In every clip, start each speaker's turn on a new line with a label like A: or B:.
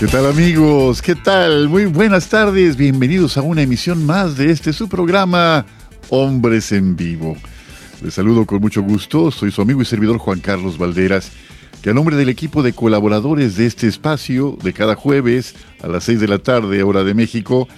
A: ¿Qué tal amigos? ¿Qué tal? Muy buenas tardes. Bienvenidos a una emisión más de este su programa Hombres en Vivo. Les saludo con mucho gusto. Soy su amigo y servidor Juan Carlos Valderas, que a nombre del equipo de colaboradores de este espacio, de cada jueves a las 6 de la tarde, hora de México,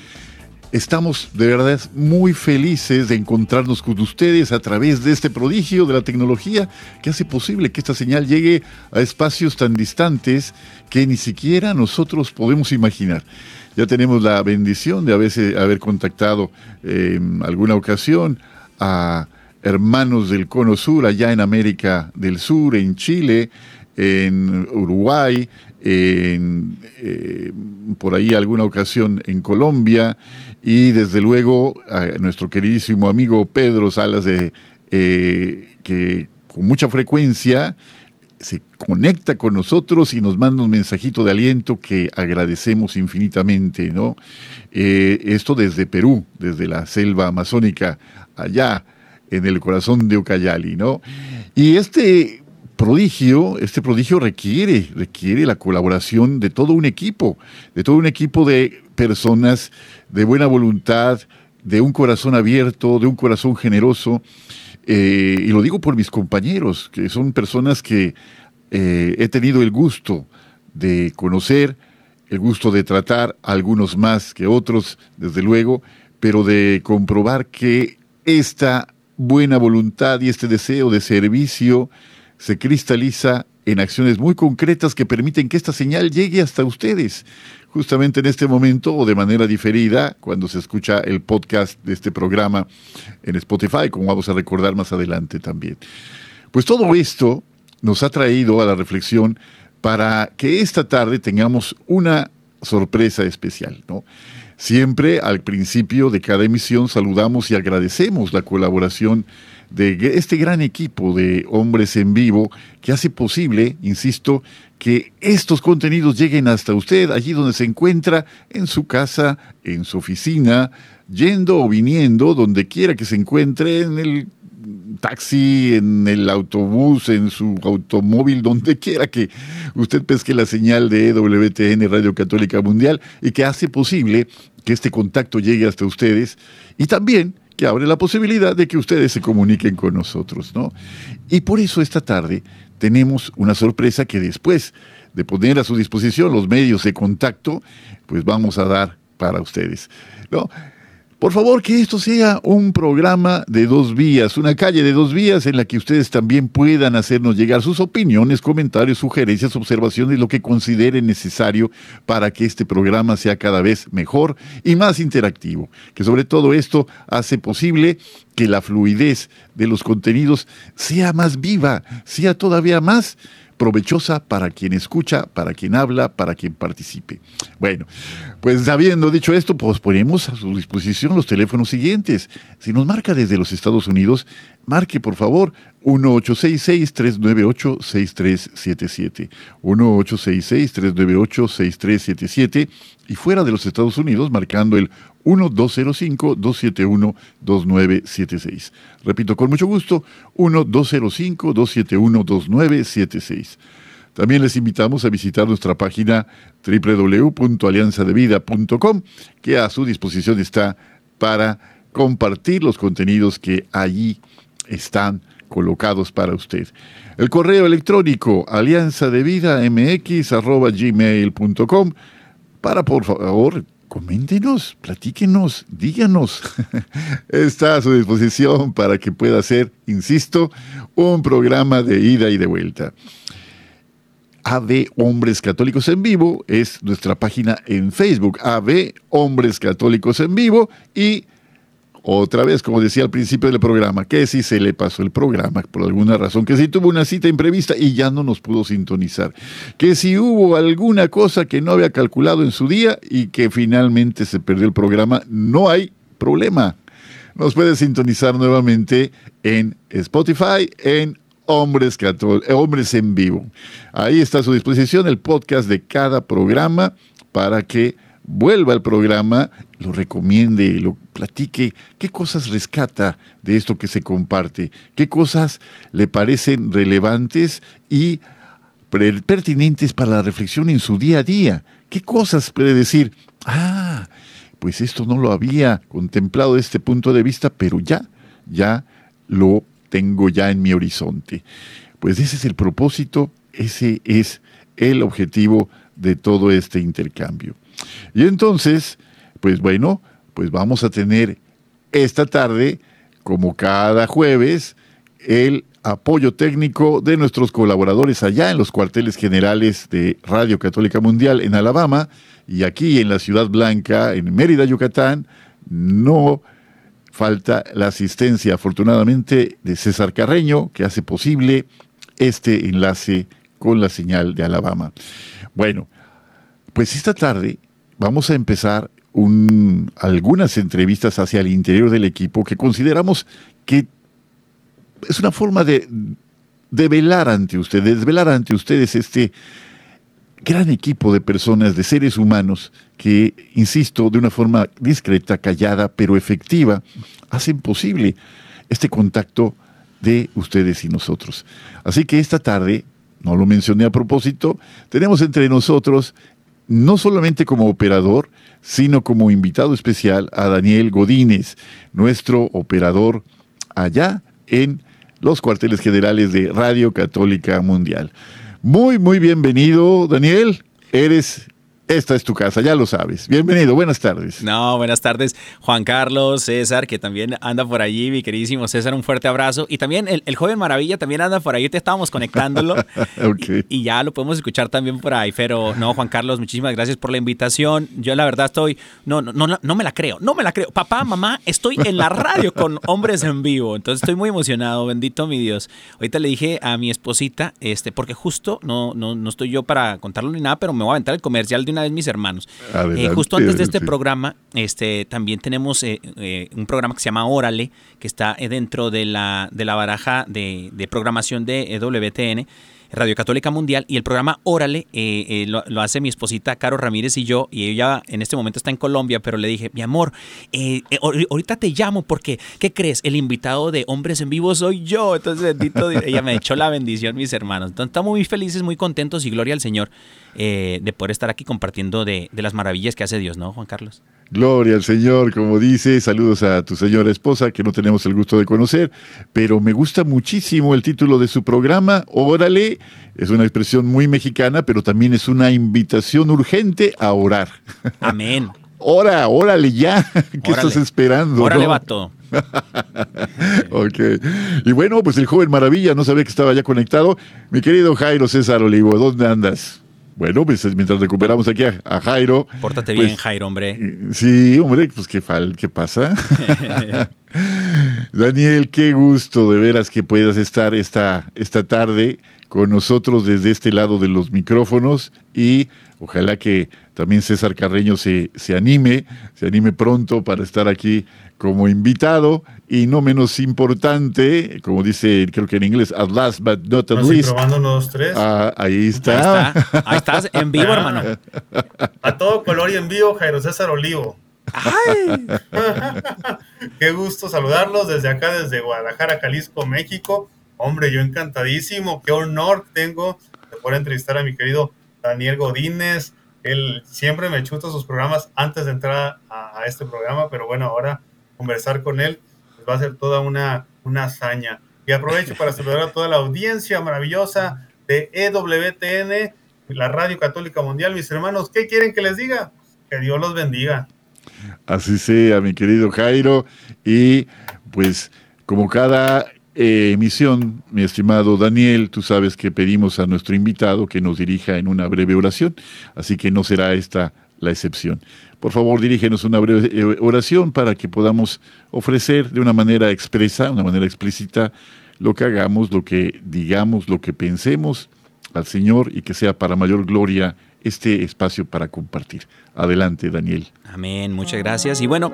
A: Estamos de verdad muy felices de encontrarnos con ustedes a través de este prodigio de la tecnología que hace posible que esta señal llegue a espacios tan distantes que ni siquiera nosotros podemos imaginar. Ya tenemos la bendición de haber contactado en alguna ocasión a hermanos del Cono Sur allá en América del Sur, en Chile, en Uruguay, eh, por ahí alguna ocasión en Colombia y desde luego a nuestro queridísimo amigo Pedro Salas eh, que con mucha frecuencia se conecta con nosotros y nos manda un mensajito de aliento que agradecemos infinitamente, ¿no? Eh, esto desde Perú, desde la selva amazónica, allá en el corazón de Ucayali, ¿no? Y este prodigio, este prodigio requiere, requiere la colaboración de todo un equipo, de todo un equipo de personas de buena voluntad, de un corazón abierto, de un corazón generoso. Eh, y lo digo por mis compañeros, que son personas que eh, he tenido el gusto de conocer, el gusto de tratar, algunos más que otros, desde luego, pero de comprobar que esta buena voluntad y este deseo de servicio, se cristaliza en acciones muy concretas que permiten que esta señal llegue hasta ustedes. Justamente en este momento o de manera diferida, cuando se escucha el podcast de este programa en Spotify, como vamos a recordar más adelante también. Pues todo esto nos ha traído a la reflexión para que esta tarde tengamos una sorpresa especial, ¿no? Siempre al principio de cada emisión saludamos y agradecemos la colaboración de este gran equipo de hombres en vivo que hace posible, insisto, que estos contenidos lleguen hasta usted, allí donde se encuentra, en su casa, en su oficina, yendo o viniendo, donde quiera que se encuentre, en el taxi, en el autobús, en su automóvil, donde quiera que usted pesque la señal de EWTN Radio Católica Mundial y que hace posible que este contacto llegue hasta ustedes. Y también que abre la posibilidad de que ustedes se comuniquen con nosotros, ¿no? Y por eso esta tarde tenemos una sorpresa que después de poner a su disposición los medios de contacto, pues vamos a dar para ustedes, ¿no? Por favor, que esto sea un programa de dos vías, una calle de dos vías en la que ustedes también puedan hacernos llegar sus opiniones, comentarios, sugerencias, observaciones, lo que consideren necesario para que este programa sea cada vez mejor y más interactivo. Que sobre todo esto hace posible que la fluidez de los contenidos sea más viva, sea todavía más provechosa para quien escucha, para quien habla, para quien participe. Bueno, pues habiendo dicho esto, pues ponemos a su disposición los teléfonos siguientes. Si nos marca desde los Estados Unidos, marque por favor 1-866-398-6377. 1-866-398-6377 y fuera de los Estados Unidos marcando el 1-205-271-2976. Repito con mucho gusto, 1-205-271-2976. También les invitamos a visitar nuestra página www.alianzadevida.com, que a su disposición está para compartir los contenidos que allí están colocados para usted. El correo electrónico alianzadevidamx.gmail.com para por favor coméntenos, platíquenos, díganos. Está a su disposición para que pueda ser, insisto, un programa de ida y de vuelta. AV Hombres Católicos en Vivo es nuestra página en Facebook, AV Hombres Católicos en Vivo y otra vez, como decía al principio del programa, que si se le pasó el programa por alguna razón, que si tuvo una cita imprevista y ya no nos pudo sintonizar, que si hubo alguna cosa que no había calculado en su día y que finalmente se perdió el programa, no hay problema. Nos puede sintonizar nuevamente en Spotify, en Hombres, eh, Hombres en Vivo. Ahí está a su disposición el podcast de cada programa para que vuelva al programa, lo recomiende, lo platique, qué cosas rescata de esto que se comparte, qué cosas le parecen relevantes y pertinentes para la reflexión en su día a día. ¿Qué cosas puede decir? Ah, pues esto no lo había contemplado desde este punto de vista, pero ya, ya lo tengo ya en mi horizonte. Pues ese es el propósito, ese es el objetivo de todo este intercambio. Y entonces, pues bueno, pues vamos a tener esta tarde, como cada jueves, el apoyo técnico de nuestros colaboradores allá en los cuarteles generales de Radio Católica Mundial en Alabama y aquí en la Ciudad Blanca, en Mérida, Yucatán, no falta la asistencia, afortunadamente, de César Carreño, que hace posible este enlace con la señal de Alabama. Bueno, pues esta tarde vamos a empezar algunas entrevistas hacia el interior del equipo que consideramos que es una forma de, de velar ante ustedes, de velar ante ustedes este gran equipo de personas, de seres humanos que, insisto, de una forma discreta, callada, pero efectiva, hacen posible este contacto de ustedes y nosotros. Así que esta tarde, no lo mencioné a propósito, tenemos entre nosotros no solamente como operador, sino como invitado especial a Daniel Godínez, nuestro operador allá en los cuarteles generales de Radio Católica Mundial. Muy, muy bienvenido, Daniel. Eres esta es tu casa, ya lo sabes. Bienvenido, buenas tardes.
B: No, buenas tardes, Juan Carlos, César, que también anda por allí, mi queridísimo César, un fuerte abrazo. Y también el, joven Maravilla también anda por ahí, te estábamos conectándolo. y, ya lo podemos escuchar también por ahí. Pero no, Juan Carlos, muchísimas gracias por la invitación. Yo la verdad estoy, no, no, no, no me la creo, no me la creo. Papá, mamá, estoy en la radio con hombres en vivo. Entonces estoy muy emocionado, bendito mi Dios. Ahorita le dije a mi esposita, este, porque justo no, no, no estoy yo para contarlo ni nada, pero me voy a aventar el comercial de una vez mis hermanos. Eh, justo antes de este programa, este, también tenemos eh, eh, un programa que se llama Órale, que está dentro de la, de la baraja de, de programación de WTN. Radio Católica Mundial y el programa Órale lo, hace mi esposita Caro Ramírez y yo y ella en este momento está en Colombia pero le dije mi amor ahorita te llamo porque ¿qué crees? el invitado de Hombres en Vivo soy yo entonces bendito ella me echó la bendición mis hermanos entonces estamos muy felices muy contentos y gloria al Señor eh, de poder estar aquí compartiendo de, las maravillas que hace Dios, ¿no, Juan Carlos?
A: Gloria al Señor, como dice, saludos a tu señora esposa, que no tenemos el gusto de conocer, pero me gusta muchísimo el título de su programa, Órale, es una expresión muy mexicana, pero también es una invitación urgente a orar.
B: Amén.
A: Ora, órale ya. ¿Qué estás esperando?
B: Órale, vato.
A: ok. Y bueno, pues el joven maravilla no sabía que estaba ya conectado. Mi querido Jairo César Olivo, ¿dónde andas? Bueno, pues mientras recuperamos aquí a, Jairo.
B: Pórtate
A: pues,
B: bien, Jairo, hombre.
A: Sí, hombre, pues qué, fal, qué pasa. Daniel, qué gusto de veras que puedas estar esta, esta tarde con nosotros desde este lado de los micrófonos y ojalá que también César Carreño se, se anime, se anime pronto para estar aquí como invitado y no menos importante, como dice creo que en inglés, at last but not at least.
C: probando tres.
A: Ah, ahí está.
B: Ahí, está. ahí estás, en vivo, hermano.
C: A todo color y en vivo, Jairo César Olivo. ¡Ay! Qué gusto saludarlos desde acá, desde Guadalajara, Jalisco, México. Hombre, yo encantadísimo, qué honor tengo de poder entrevistar a mi querido Daniel Godínez. Él siempre me chuta sus programas antes de entrar a este programa, pero bueno, ahora conversar con él, pues va a ser toda una, una hazaña. Y aprovecho para saludar a toda la audiencia maravillosa de EWTN, la Radio Católica Mundial. Mis hermanos, ¿qué quieren que les diga? Que Dios los bendiga.
A: Así sea, mi querido Jairo. Y pues como cada eh, emisión, mi estimado Daniel, tú sabes que pedimos a nuestro invitado que nos dirija en una breve oración, así que no será esta la excepción. Por favor, dirígenos una breve eh, oración para que podamos ofrecer de una manera expresa, una manera explícita, lo que hagamos, lo que digamos, lo que pensemos al Señor y que sea para mayor gloria este espacio para compartir. Adelante, Daniel.
B: Amén, muchas gracias. Y bueno,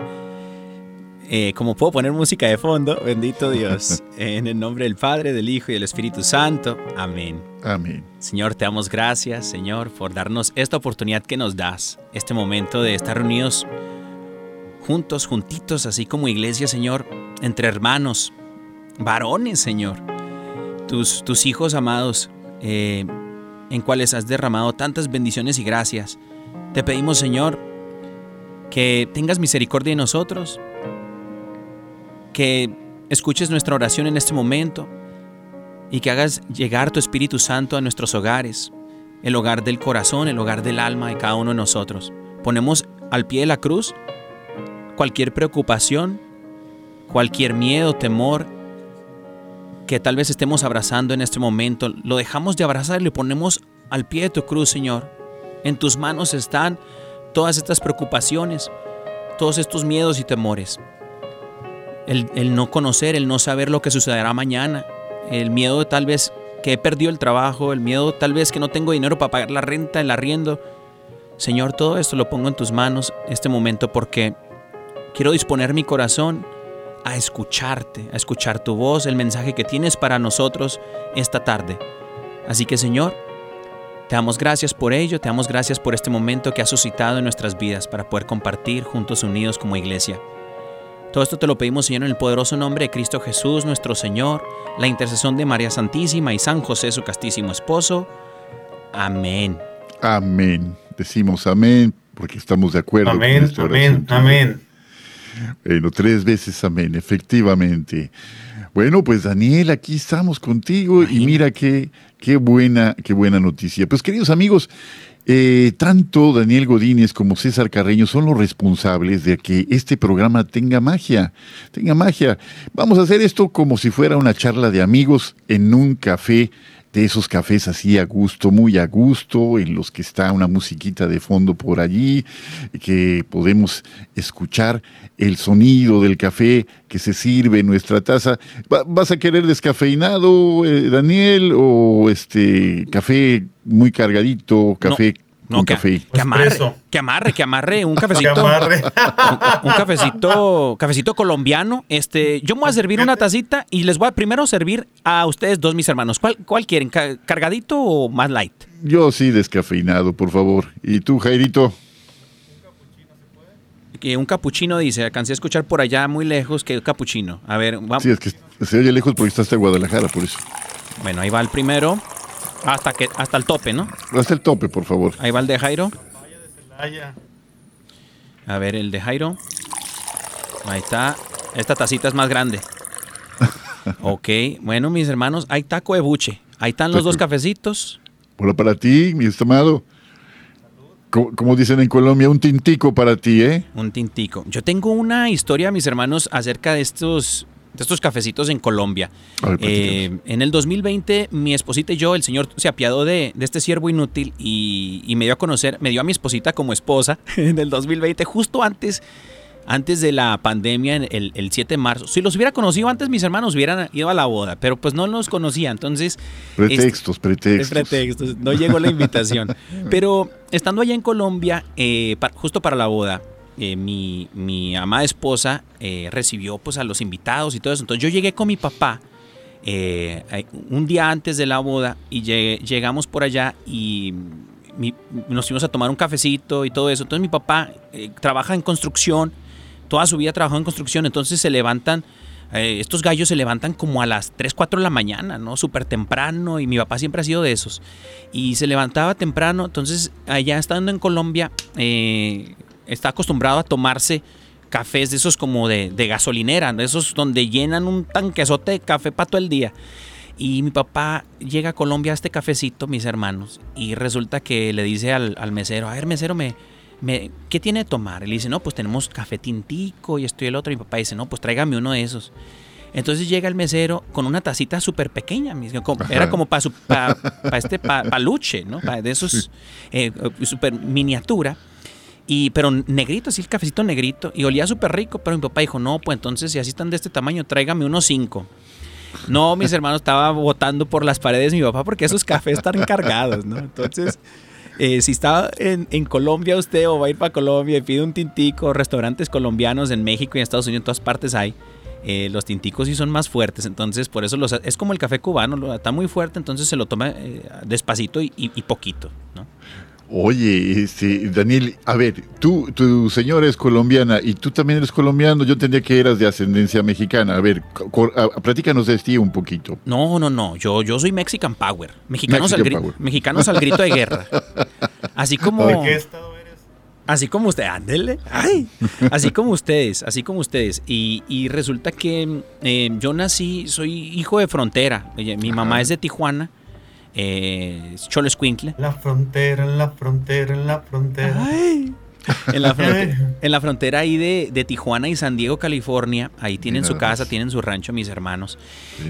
B: eh, como puedo poner música de fondo, bendito Dios, en el nombre del Padre, del Hijo y del Espíritu Santo. Amén.
A: Amén.
B: Señor, te damos gracias, Señor, por darnos esta oportunidad que nos das, este momento de estar reunidos juntos, juntitos, así como iglesia, Señor, entre hermanos, varones, Señor, tus, tus hijos amados, eh, en cuales has derramado tantas bendiciones y gracias. Te pedimos, Señor, que tengas misericordia de nosotros, que escuches nuestra oración en este momento y que hagas llegar tu Espíritu Santo a nuestros hogares, el hogar del corazón, el hogar del alma de cada uno de nosotros. Ponemos al pie de la cruz cualquier preocupación, cualquier miedo, temor que tal vez estemos abrazando en este momento, lo dejamos de abrazar y lo ponemos al pie de tu cruz, Señor. En tus manos están todas estas preocupaciones, todos estos miedos y temores el, no conocer, el no saber lo que sucederá mañana, el miedo tal vez que he perdido el trabajo, el miedo tal vez que no tengo dinero para pagar la renta, el arriendo. Señor, todo esto lo pongo en tus manos este momento porque quiero disponer mi corazón a escucharte, a escuchar tu voz, el mensaje que tienes para nosotros esta tarde. Así que Señor, te damos gracias por ello, te damos gracias por este momento que has suscitado en nuestras vidas para poder compartir juntos unidos como iglesia. Todo esto te lo pedimos, Señor, en el poderoso nombre de Cristo Jesús, nuestro Señor, la intercesión de María Santísima y San José, su castísimo esposo. Amén.
A: Amén. Decimos amén porque estamos de acuerdo.
C: Amén, amén, amén.
A: Bueno, tres veces amén, efectivamente. Bueno, pues Daniel, aquí estamos contigo y mira qué, qué buena, qué buena noticia. Pues queridos amigos, eh, tanto Daniel Godínez como César Carreño son los responsables de que este programa tenga magia, tenga magia. Vamos a hacer esto como si fuera una charla de amigos en un café de esos cafés así a gusto, muy a gusto, en los que está una musiquita de fondo por allí, que podemos escuchar el sonido del café que se sirve en nuestra taza. ¿Vas a querer descafeinado, eh, Daniel, o este café muy cargadito, café no, que, café.
B: Que amarre, que amarre, que amarre, un cafecito. Un, cafecito, cafecito colombiano. Este, yo me voy a servir una tacita y les voy a primero servir a ustedes dos, mis hermanos. ¿Cuál, cuál quieren? ¿Cargadito o más light?
A: Yo sí, descafeinado, por favor. ¿Y tú, Jairito?
B: Que un capuchino dice, alcancé a escuchar por allá muy lejos que un capuchino. A ver,
A: vamos. Sí, es que se oye lejos porque está hasta Guadalajara, por eso.
B: Bueno, ahí va el primero. Hasta que hasta el tope, ¿no?
A: Hasta el tope, por favor.
B: Ahí va el de Jairo. A ver, el de Jairo. Ahí está. Esta tacita es más grande. ok, bueno, mis hermanos, hay taco de buche. Ahí están los dos cafecitos.
A: Hola para ti, mi estimado. Como, dicen en Colombia, un tintico para ti, ¿eh?
B: Un tintico. Yo tengo una historia, mis hermanos, acerca de estos de estos cafecitos en Colombia. Eh, en el 2020, mi esposita y yo, el Señor se apiadó de, este siervo inútil y, me dio a conocer, me dio a mi esposita como esposa en el 2020, justo antes antes de la pandemia, el, el 7 de marzo. Si los hubiera conocido antes, mis hermanos hubieran ido a la boda, pero pues no los conocía. Entonces.
A: Pretextos, pretextos.
B: Pretextos. No llegó la invitación. pero estando allá en Colombia, eh, justo para la boda, eh, mi, mi, amada esposa eh, recibió pues a los invitados y todo eso. Entonces yo llegué con mi papá eh, un día antes de la boda y llegamos por allá y nos fuimos a tomar un cafecito y todo eso. Entonces mi papá trabaja en construcción, toda su vida trabajó en construcción, entonces se levantan. estos gallos se levantan como a las 3, 4 de la mañana, ¿no? Súper temprano y mi papá siempre ha sido de esos. Y se levantaba temprano, entonces allá estando en Colombia, está acostumbrado a tomarse cafés de esos como de, gasolinera, de esos donde llenan un tanquezote de café para todo el día. Y mi papá llega a Colombia a este cafecito, mis hermanos, y resulta que le dice al, mesero, a ver, mesero, me, me, ¿qué tiene de tomar? Y le dice, no, pues tenemos café tintico y esto y el otro. Y mi papá dice, no, pues tráigame uno de esos. Entonces llega el mesero con una tacita súper pequeña, era como para pa, este paluche, ¿no? de esos eh, súper miniatura. Y, pero negrito, así el cafecito negrito. Y olía súper rico, pero mi papá dijo, no, pues entonces si así están de este tamaño, tráigame unos cinco. No, mis hermanos estaban botando por las paredes mi papá porque esos cafés están cargados, ¿no? Entonces, eh, si está en, en, Colombia usted o va a ir para Colombia y pide un tintico, restaurantes colombianos en México y en Estados Unidos, en todas partes hay, eh, los tinticos sí son más fuertes, entonces por eso los, es como el café cubano, está muy fuerte, entonces se lo toma eh, despacito y, poquito, ¿no?
A: Oye, este, Daniel, a ver, tú, tu señora es colombiana y tú también eres colombiano. Yo entendía que eras de ascendencia mexicana. A ver, platícanos de ti un poquito.
B: No, no, no. Yo, yo soy Mexican Power. Mexicanos, al, mexicanos al grito de guerra. Así como. ¿De qué estado Así como usted, ándele. Ay, así como ustedes, así como ustedes. Y, resulta que eh, yo nací, soy hijo de frontera. Mi mamá es de Tijuana, eh, Cholo
C: La frontera, en la frontera, en la frontera.
B: En la, frontera, en la frontera ahí de, Tijuana y San Diego, California, ahí tienen su casa, tienen su rancho mis hermanos.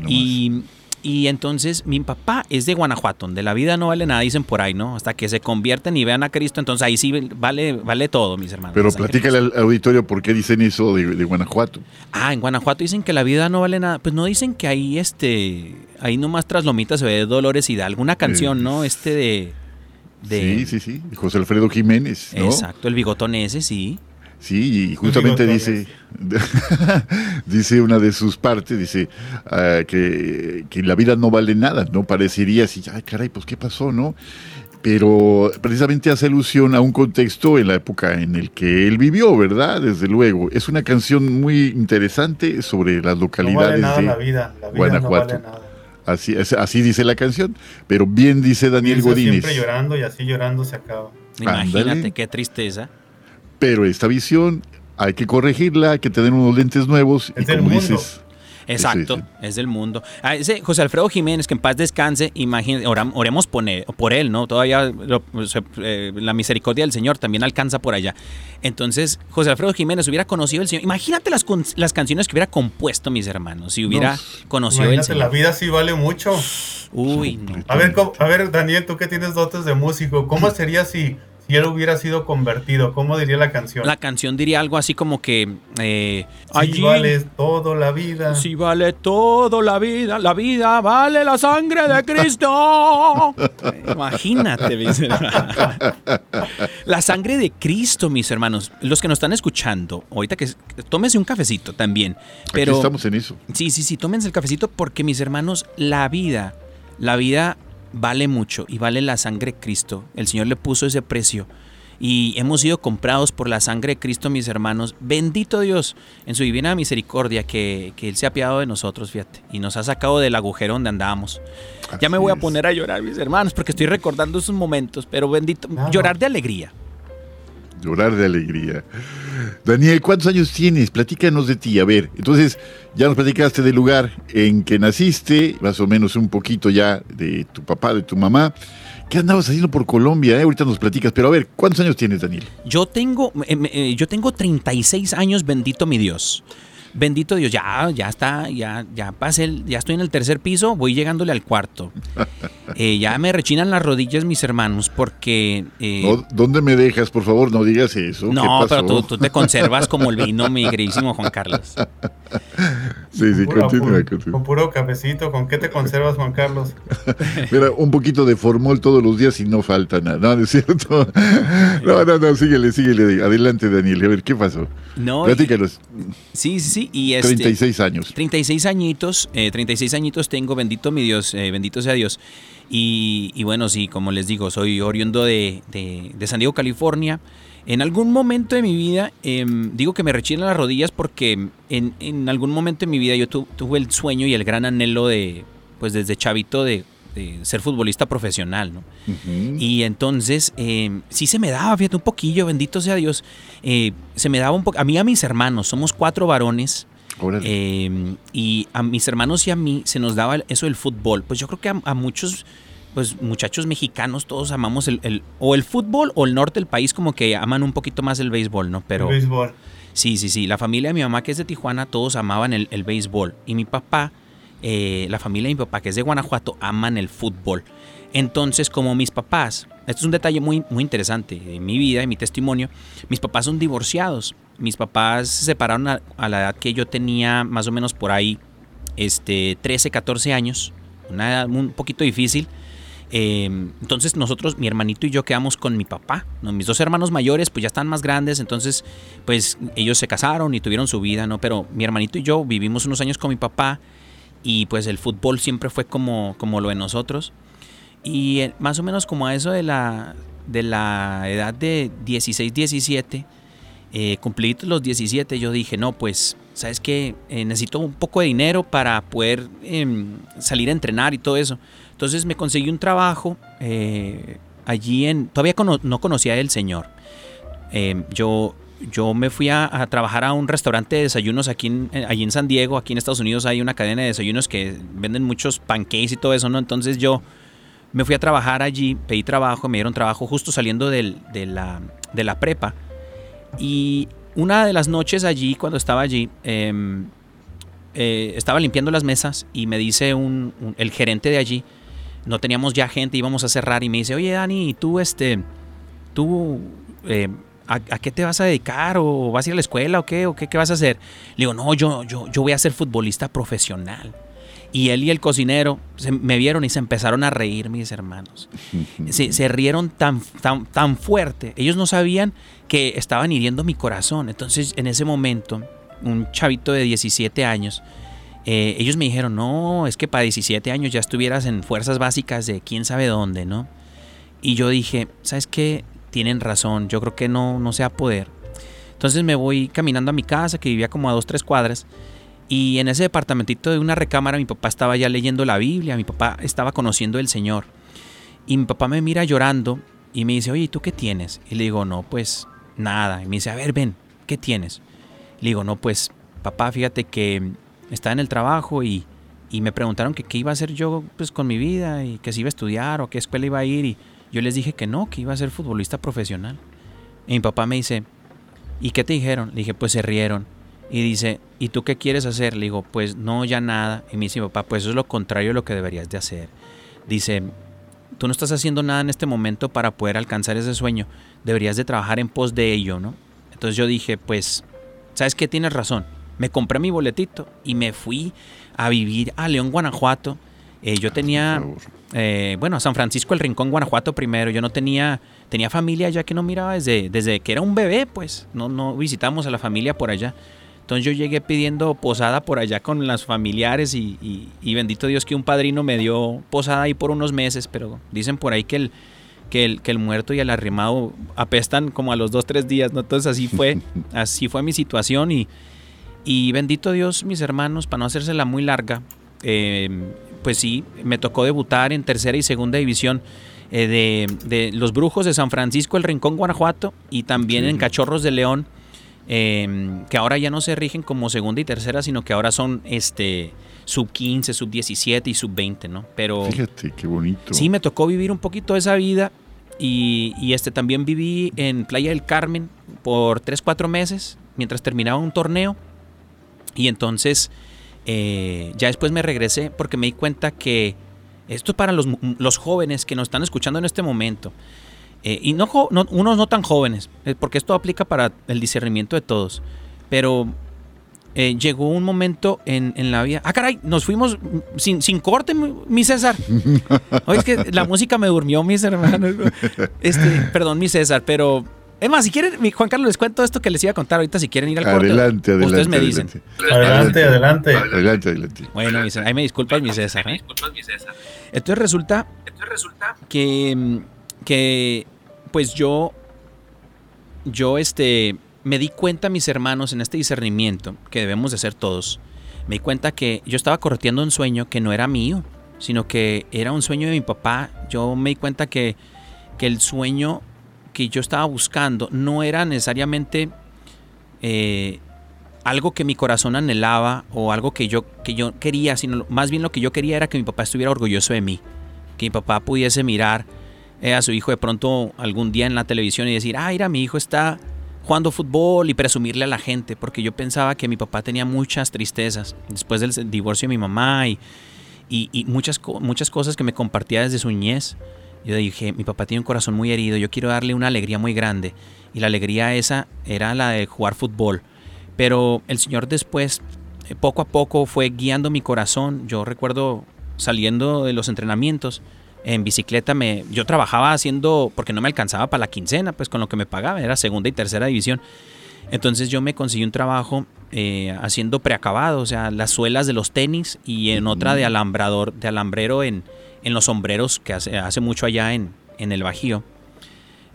B: Y y entonces mi papá es de Guanajuato, de la vida no vale nada, dicen por ahí, ¿no? Hasta que se convierten y vean a Cristo, entonces ahí sí vale, vale todo, mis hermanos.
A: Pero platícale al auditorio por qué dicen eso de, Guanajuato.
B: Ah, en Guanajuato dicen que la vida no vale nada. Pues no dicen que ahí, este, ahí nomás tras lomitas se ve Dolores y da alguna canción, ¿no? Este de,
A: Sí, sí, sí, José Alfredo Jiménez, ¿no?
B: Exacto, el bigotón ese, sí.
A: Sí, y justamente dice, dice una de sus partes, dice ah, que, la vida no vale nada, ¿no? Parecería así, ay caray, pues qué pasó, ¿no? Pero precisamente hace alusión a un contexto en la época en el que él vivió, ¿verdad? Desde luego. Es una canción muy interesante sobre las localidades de
C: la vida, la vida Guanajuato. No vale nada.
A: Así, así dice la canción, pero bien dice Daniel Godínez.
C: Siempre llorando y así llorando se acaba.
B: Imagínate qué tristeza.
A: Pero esta visión hay que corregirla, hay que tener unos lentes nuevos. y como dices,
B: Exacto, es del mundo. Ah, ese José Alfredo Jiménez, que en paz descanse, imagínate, oremos por él, ¿no? Todavía eh, la misericordia del Señor también alcanza por allá. Entonces, José Alfredo Jiménez hubiera conocido al Señor. Imagínate las, las canciones que hubiera compuesto, mis hermanos, si hubiera conocido el Señor.
C: La vida sí vale mucho.
B: Uy, no.
C: A ver, a ver, Daniel, tú que tienes dotes de músico, ¿cómo sería si si él hubiera sido convertido, ¿cómo diría la canción?
B: La canción diría algo así como que... Eh,
C: si vale todo la vida.
B: Si vale todo la vida, la vida vale la sangre de Cristo. Imagínate, mis hermanos. La sangre de Cristo, mis hermanos. Los que nos están escuchando, ahorita que tómense un cafecito también. Pero,
A: Aquí estamos en eso.
B: Sí, sí, sí, tómense el cafecito porque, mis hermanos, la vida, la vida vale mucho y vale la sangre de Cristo. El Señor le puso ese precio y hemos sido comprados por la sangre de Cristo, mis hermanos. Bendito Dios en su divina misericordia que, Él se ha apiado de nosotros, fíjate, y nos ha sacado del agujero donde andábamos. ya me voy a poner a llorar, mis hermanos, porque estoy recordando esos momentos, pero bendito, llorar de alegría
A: llorar de alegría. Daniel, ¿cuántos años tienes? Platícanos de ti. A ver, entonces ya nos platicaste del lugar en que naciste, más o menos un poquito ya de tu papá, de tu mamá. ¿Qué andabas haciendo por Colombia? Eh? Ahorita nos platicas, pero a ver, ¿cuántos años tienes, Daniel?
B: Yo tengo, eh, eh, yo tengo 36 años, bendito mi Dios bendito Dios, ya, ya está, ya, ya pasé, ya estoy en el tercer piso, voy llegándole al cuarto. Eh, ya me rechinan las rodillas mis hermanos porque...
A: Eh, ¿Dónde me dejas? Por favor, no digas eso.
B: No, pero tú, te conservas como el vino, mi queridísimo Juan Carlos.
A: Sí, sí, continúa,
C: Con puro cafecito, ¿con qué te conservas, Juan Carlos?
A: Mira, un poquito de formol todos los días y no falta nada, ¿no? ¿Es cierto? No, no, no, síguele, síguele. Adelante, Daniel. A ver, ¿qué pasó?
B: No.
A: Platícanos.
B: Sí, sí, sí. Y
A: este, 36 años.
B: 36 añitos, eh, 36 añitos tengo, bendito mi Dios, eh, bendito sea Dios. Y, bueno, sí, como les digo, soy oriundo de, de, San Diego, California. En algún momento de mi vida, em, digo que me rechinan las rodillas porque en, en, algún momento de mi vida yo tuve el sueño y el gran anhelo de, pues desde chavito, de ser futbolista profesional, ¿no? Y entonces, eh, sí se me daba, fíjate, un poquillo, bendito sea Dios, eh, se me daba un poco, a mí y a mis hermanos, somos cuatro varones, eh, y a mis hermanos y a mí se nos daba eso del fútbol. Pues yo creo que a, muchos pues muchachos mexicanos todos amamos el, o el fútbol o el norte del país como que aman un poquito más el béisbol, ¿no?
C: Pero... El béisbol.
B: Sí, sí, sí. La familia de mi mamá que es de Tijuana, todos amaban el, béisbol. Y mi papá, eh, la familia de mi papá que es de Guanajuato, aman el fútbol. Entonces, como mis papás, esto es un detalle muy, muy interesante en mi vida, en mi testimonio, mis papás son divorciados. Mis papás se separaron a, la edad que yo tenía más o menos por ahí, este, 13, 14 años. Una edad un poquito difícil. Em, entonces nosotros, mi hermanito y yo quedamos con mi papá. Mis dos hermanos mayores pues ya están más grandes, entonces pues ellos se casaron y tuvieron su vida, ¿no? Pero mi hermanito y yo vivimos unos años con mi papá y pues el fútbol siempre fue como, como lo de nosotros. Y eh, más o menos como a eso de la, de la edad de 16, 17, eh, cumplí los 17, yo dije, no, pues, ¿sabes qué? Eh, necesito un poco de dinero para poder em, salir a entrenar y todo eso. Entonces me conseguí un trabajo eh, allí en... Todavía no conocía el señor. Eh, yo, yo me fui a, trabajar a un restaurante de desayunos aquí en, eh, allí en San Diego. Aquí en Estados Unidos hay una cadena de desayunos que venden muchos pancakes y todo eso, ¿no? Entonces yo me fui a trabajar allí, pedí trabajo, me dieron trabajo justo saliendo de, la, de la prepa. Y una de las noches allí, cuando estaba allí, em, estaba limpiando las mesas y me dice el gerente de allí, no teníamos ya gente, íbamos a cerrar y me dice, oye Dani, tú, este, tú, eh, ¿a, qué te vas a dedicar? ¿O vas a ir a la escuela o qué? ¿O qué, qué vas a hacer? Le digo, no, yo, yo, yo voy a ser futbolista profesional. Y él y el cocinero me vieron y se empezaron a reír, mis hermanos. Se, se, rieron tan, tan, tan fuerte. Ellos no sabían que estaban hiriendo mi corazón. Entonces, en ese momento, un chavito de 17 años eh, ellos me dijeron, no, es que para 17 años ya estuvieras en fuerzas básicas de quién sabe dónde, ¿no? Y yo dije, ¿sabes qué? Tienen razón, yo creo que no, no sea poder. Entonces me voy caminando a mi casa, que vivía como a dos, tres cuadras, y en ese departamentito de una recámara mi papá estaba ya leyendo la Biblia, mi papá estaba conociendo el Señor. Y mi papá me mira llorando y me dice, oye, ¿y tú qué tienes? Y le digo, no, pues nada. Y me dice, a ver, ven, ¿qué tienes? Le digo, no, pues papá, fíjate que estaba en el trabajo y, me preguntaron que qué iba a hacer yo pues, con mi vida y que si iba a estudiar o qué escuela iba a ir y yo les dije que no, que iba a ser futbolista profesional. Y mi papá me dice, ¿y qué te dijeron? Le dije, pues se rieron. Y dice, ¿y tú qué quieres hacer? Le digo, pues no, ya nada. Y me dice, papá, pues eso es lo contrario de lo que deberías de hacer. Dice, tú no estás haciendo nada en este momento para poder alcanzar ese sueño. Deberías de trabajar en pos de ello, ¿no? Entonces yo dije, pues, ¿sabes qué? Tienes razón me compré mi boletito y me fui a vivir a León, Guanajuato. Eh, yo tenía, eh, bueno, a San Francisco, el Rincón, Guanajuato primero. Yo no tenía, tenía familia ya que no miraba desde, desde que era un bebé, pues. No, no visitamos a la familia por allá. Entonces yo llegué pidiendo posada por allá con las familiares y, bendito Dios que un padrino me dio posada ahí por unos meses, pero dicen por ahí que el, que el, que el muerto y el arrimado apestan como a los dos, tres días, ¿no? Entonces así fue, así fue mi situación y, y bendito Dios, mis hermanos, para no hacérsela muy larga, em, pues sí, me tocó debutar en tercera y segunda división eh, de, los Brujos de San Francisco, el Rincón, Guanajuato, y también en Cachorros de León, em, que ahora ya no se rigen como segunda y tercera, sino que ahora son este sub 15, sub 17 y sub 20, ¿no? Pero
A: fíjate qué bonito.
B: Sí, me tocó vivir un poquito esa vida y, y este también viví en Playa del Carmen por 3, 4 meses mientras terminaba un torneo y entonces eh, ya después me regresé porque me di cuenta que esto es para los, los jóvenes que nos están escuchando en este momento. Eh, y no, unos no tan jóvenes, eh, porque esto aplica para el discernimiento de todos. Pero llegó un momento en, en, la vida. Ah, caray, nos fuimos sin, sin corte, mi César. Oye, es que la música me durmió, mis hermanos. Este, perdón, mi César, pero es más, si quieren, Juan Carlos, les cuento esto que les iba a contar ahorita. Si quieren ir al corte,
A: adelante, adelante,
B: ustedes me dicen.
C: Adelante, adelante.
A: Adelante, adelante.
B: Bueno, ahí me disculpas, mi César. ¿eh? Entonces resulta, resulta que, que, pues yo, yo, este, me di cuenta, mis hermanos, en este discernimiento que debemos de hacer todos. Me di cuenta que yo estaba correteando un sueño que no era mío, sino que era un sueño de mi papá. Yo me di cuenta que, que el sueño que yo estaba buscando no era necesariamente eh, algo que mi corazón anhelaba o algo que yo, que yo quería, sino más bien lo que yo quería era que mi papá estuviera orgulloso de mí. que mi papá pudiese mirar eh, a su hijo de pronto algún día en la televisión y decir, ah, mira, mi hijo está jugando fútbol y presumirle a la gente, porque yo pensaba que mi papá tenía muchas tristezas después del divorcio de mi mamá y, y, muchas, muchas cosas que me compartía desde su niñez. Yo dije, mi papá tiene un corazón muy herido, yo quiero darle una alegría muy grande. Y la alegría esa era la de jugar fútbol. Pero el Señor después, eh, poco a poco, fue guiando mi corazón. Yo recuerdo saliendo de los entrenamientos en bicicleta me yo trabajaba haciendo porque no me alcanzaba para la quincena pues con lo que me pagaba era segunda y tercera división. Entonces yo me conseguí un trabajo eh, haciendo preacabado o sea las suelas de los tenis y en otra de alambrador de alambrero en, en los sombreros que hace, hace mucho allá en, en el Bajío.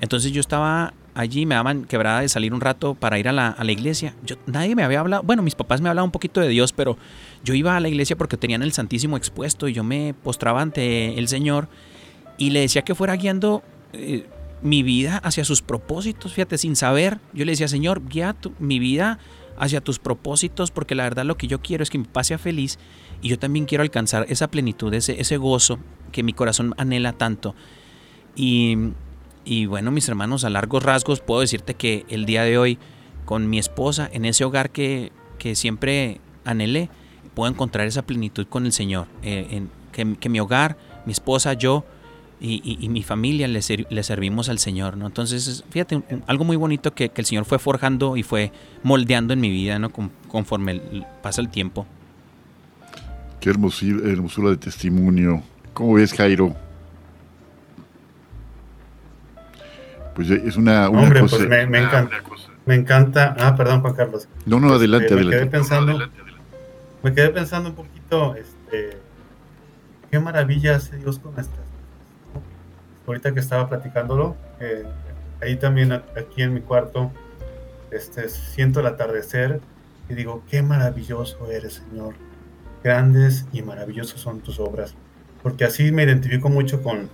B: Entonces yo estaba allí me daban quebrada de salir un rato para ir a la, iglesia. Yo, nadie me había hablado, bueno, mis papás me hablaban un poquito de Dios, pero yo iba a la iglesia porque tenían el Santísimo expuesto y yo me postraba ante el Señor y le decía que fuera guiando eh, mi vida hacia sus propósitos, fíjate, sin saber. Yo le decía, Señor, guía mi vida hacia tus propósitos porque la verdad lo que yo quiero es que mi papá feliz y yo también quiero alcanzar esa plenitud, ese, ese gozo que mi corazón anhela tanto. Y y bueno, mis hermanos, a largos rasgos puedo decirte que el día de hoy, con mi esposa, en ese hogar que, siempre anhelé, puedo encontrar esa plenitud con el Señor. Eh, en, que, mi hogar, mi esposa, yo y, mi familia le, servimos al Señor. ¿no? Entonces, fíjate, algo muy bonito que, el Señor fue forjando y fue moldeando en mi vida ¿no? conforme pasa el tiempo.
A: Qué hermosura de testimonio. ¿Cómo ves, Jairo? Pues es una,
C: Hombre, pues me, encanta. Me encanta. Ah, perdón, Juan Carlos.
A: No, no, adelante, este, adelante.
C: Me quedé pensando, me quedé pensando un poquito, este, qué maravilla hace Dios con estas. Ahorita que estaba platicándolo, eh, ahí también aquí en mi cuarto, este, siento el atardecer y digo, qué maravilloso eres, Señor. Grandes y maravillosos son tus obras. Porque así me identifico mucho con,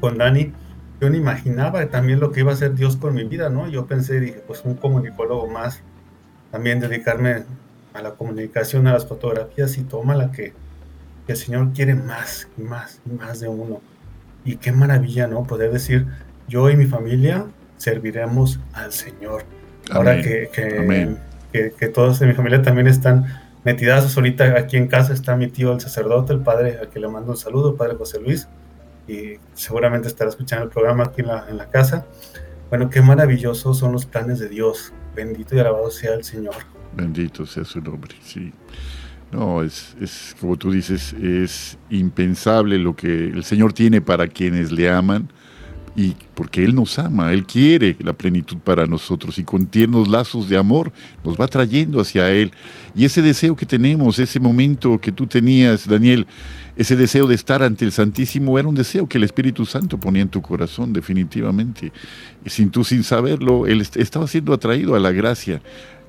C: con Dani yo no imaginaba también lo que iba a hacer Dios con mi vida, ¿no? Yo pensé, dije, pues un comunicólogo más, también dedicarme a la comunicación, a las fotografías y toma la que, el Señor quiere más y más y más de uno. Y qué maravilla, ¿no? Poder decir, yo y mi familia serviremos al Señor. Ahora que, que, que, todos en mi familia también están metidas, ahorita aquí en casa está mi tío el sacerdote, el padre, al que le mando un saludo, el padre José Luis y seguramente estará escuchando el programa aquí en la, en la casa. Bueno, qué maravillosos son los planes de Dios. Bendito y alabado sea el Señor.
A: Bendito sea su nombre, sí. No, es, es como tú dices, es impensable lo que el Señor tiene para quienes le aman y porque Él nos ama, Él quiere la plenitud para nosotros y con tiernos lazos de amor nos va trayendo hacia Él. Y ese deseo que tenemos, ese momento que tú tenías, Daniel, ese deseo de estar ante el Santísimo era un deseo que el Espíritu Santo ponía en tu corazón, definitivamente. Y sin tú, sin saberlo, Él estaba siendo atraído a la gracia.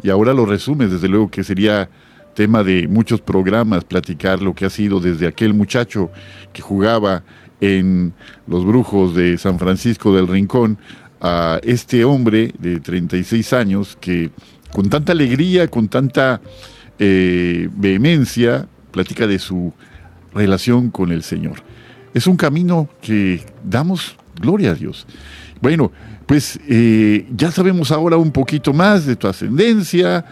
A: Y ahora lo resumes, desde luego que sería tema de muchos programas, platicar lo que ha sido desde aquel muchacho que jugaba en Los Brujos de San Francisco del Rincón a este hombre de 36 años que con tanta alegría, con tanta eh, vehemencia, platica de su relación con el Señor. Es un camino que damos gloria a Dios. Bueno, pues eh, ya sabemos ahora un poquito más de tu ascendencia.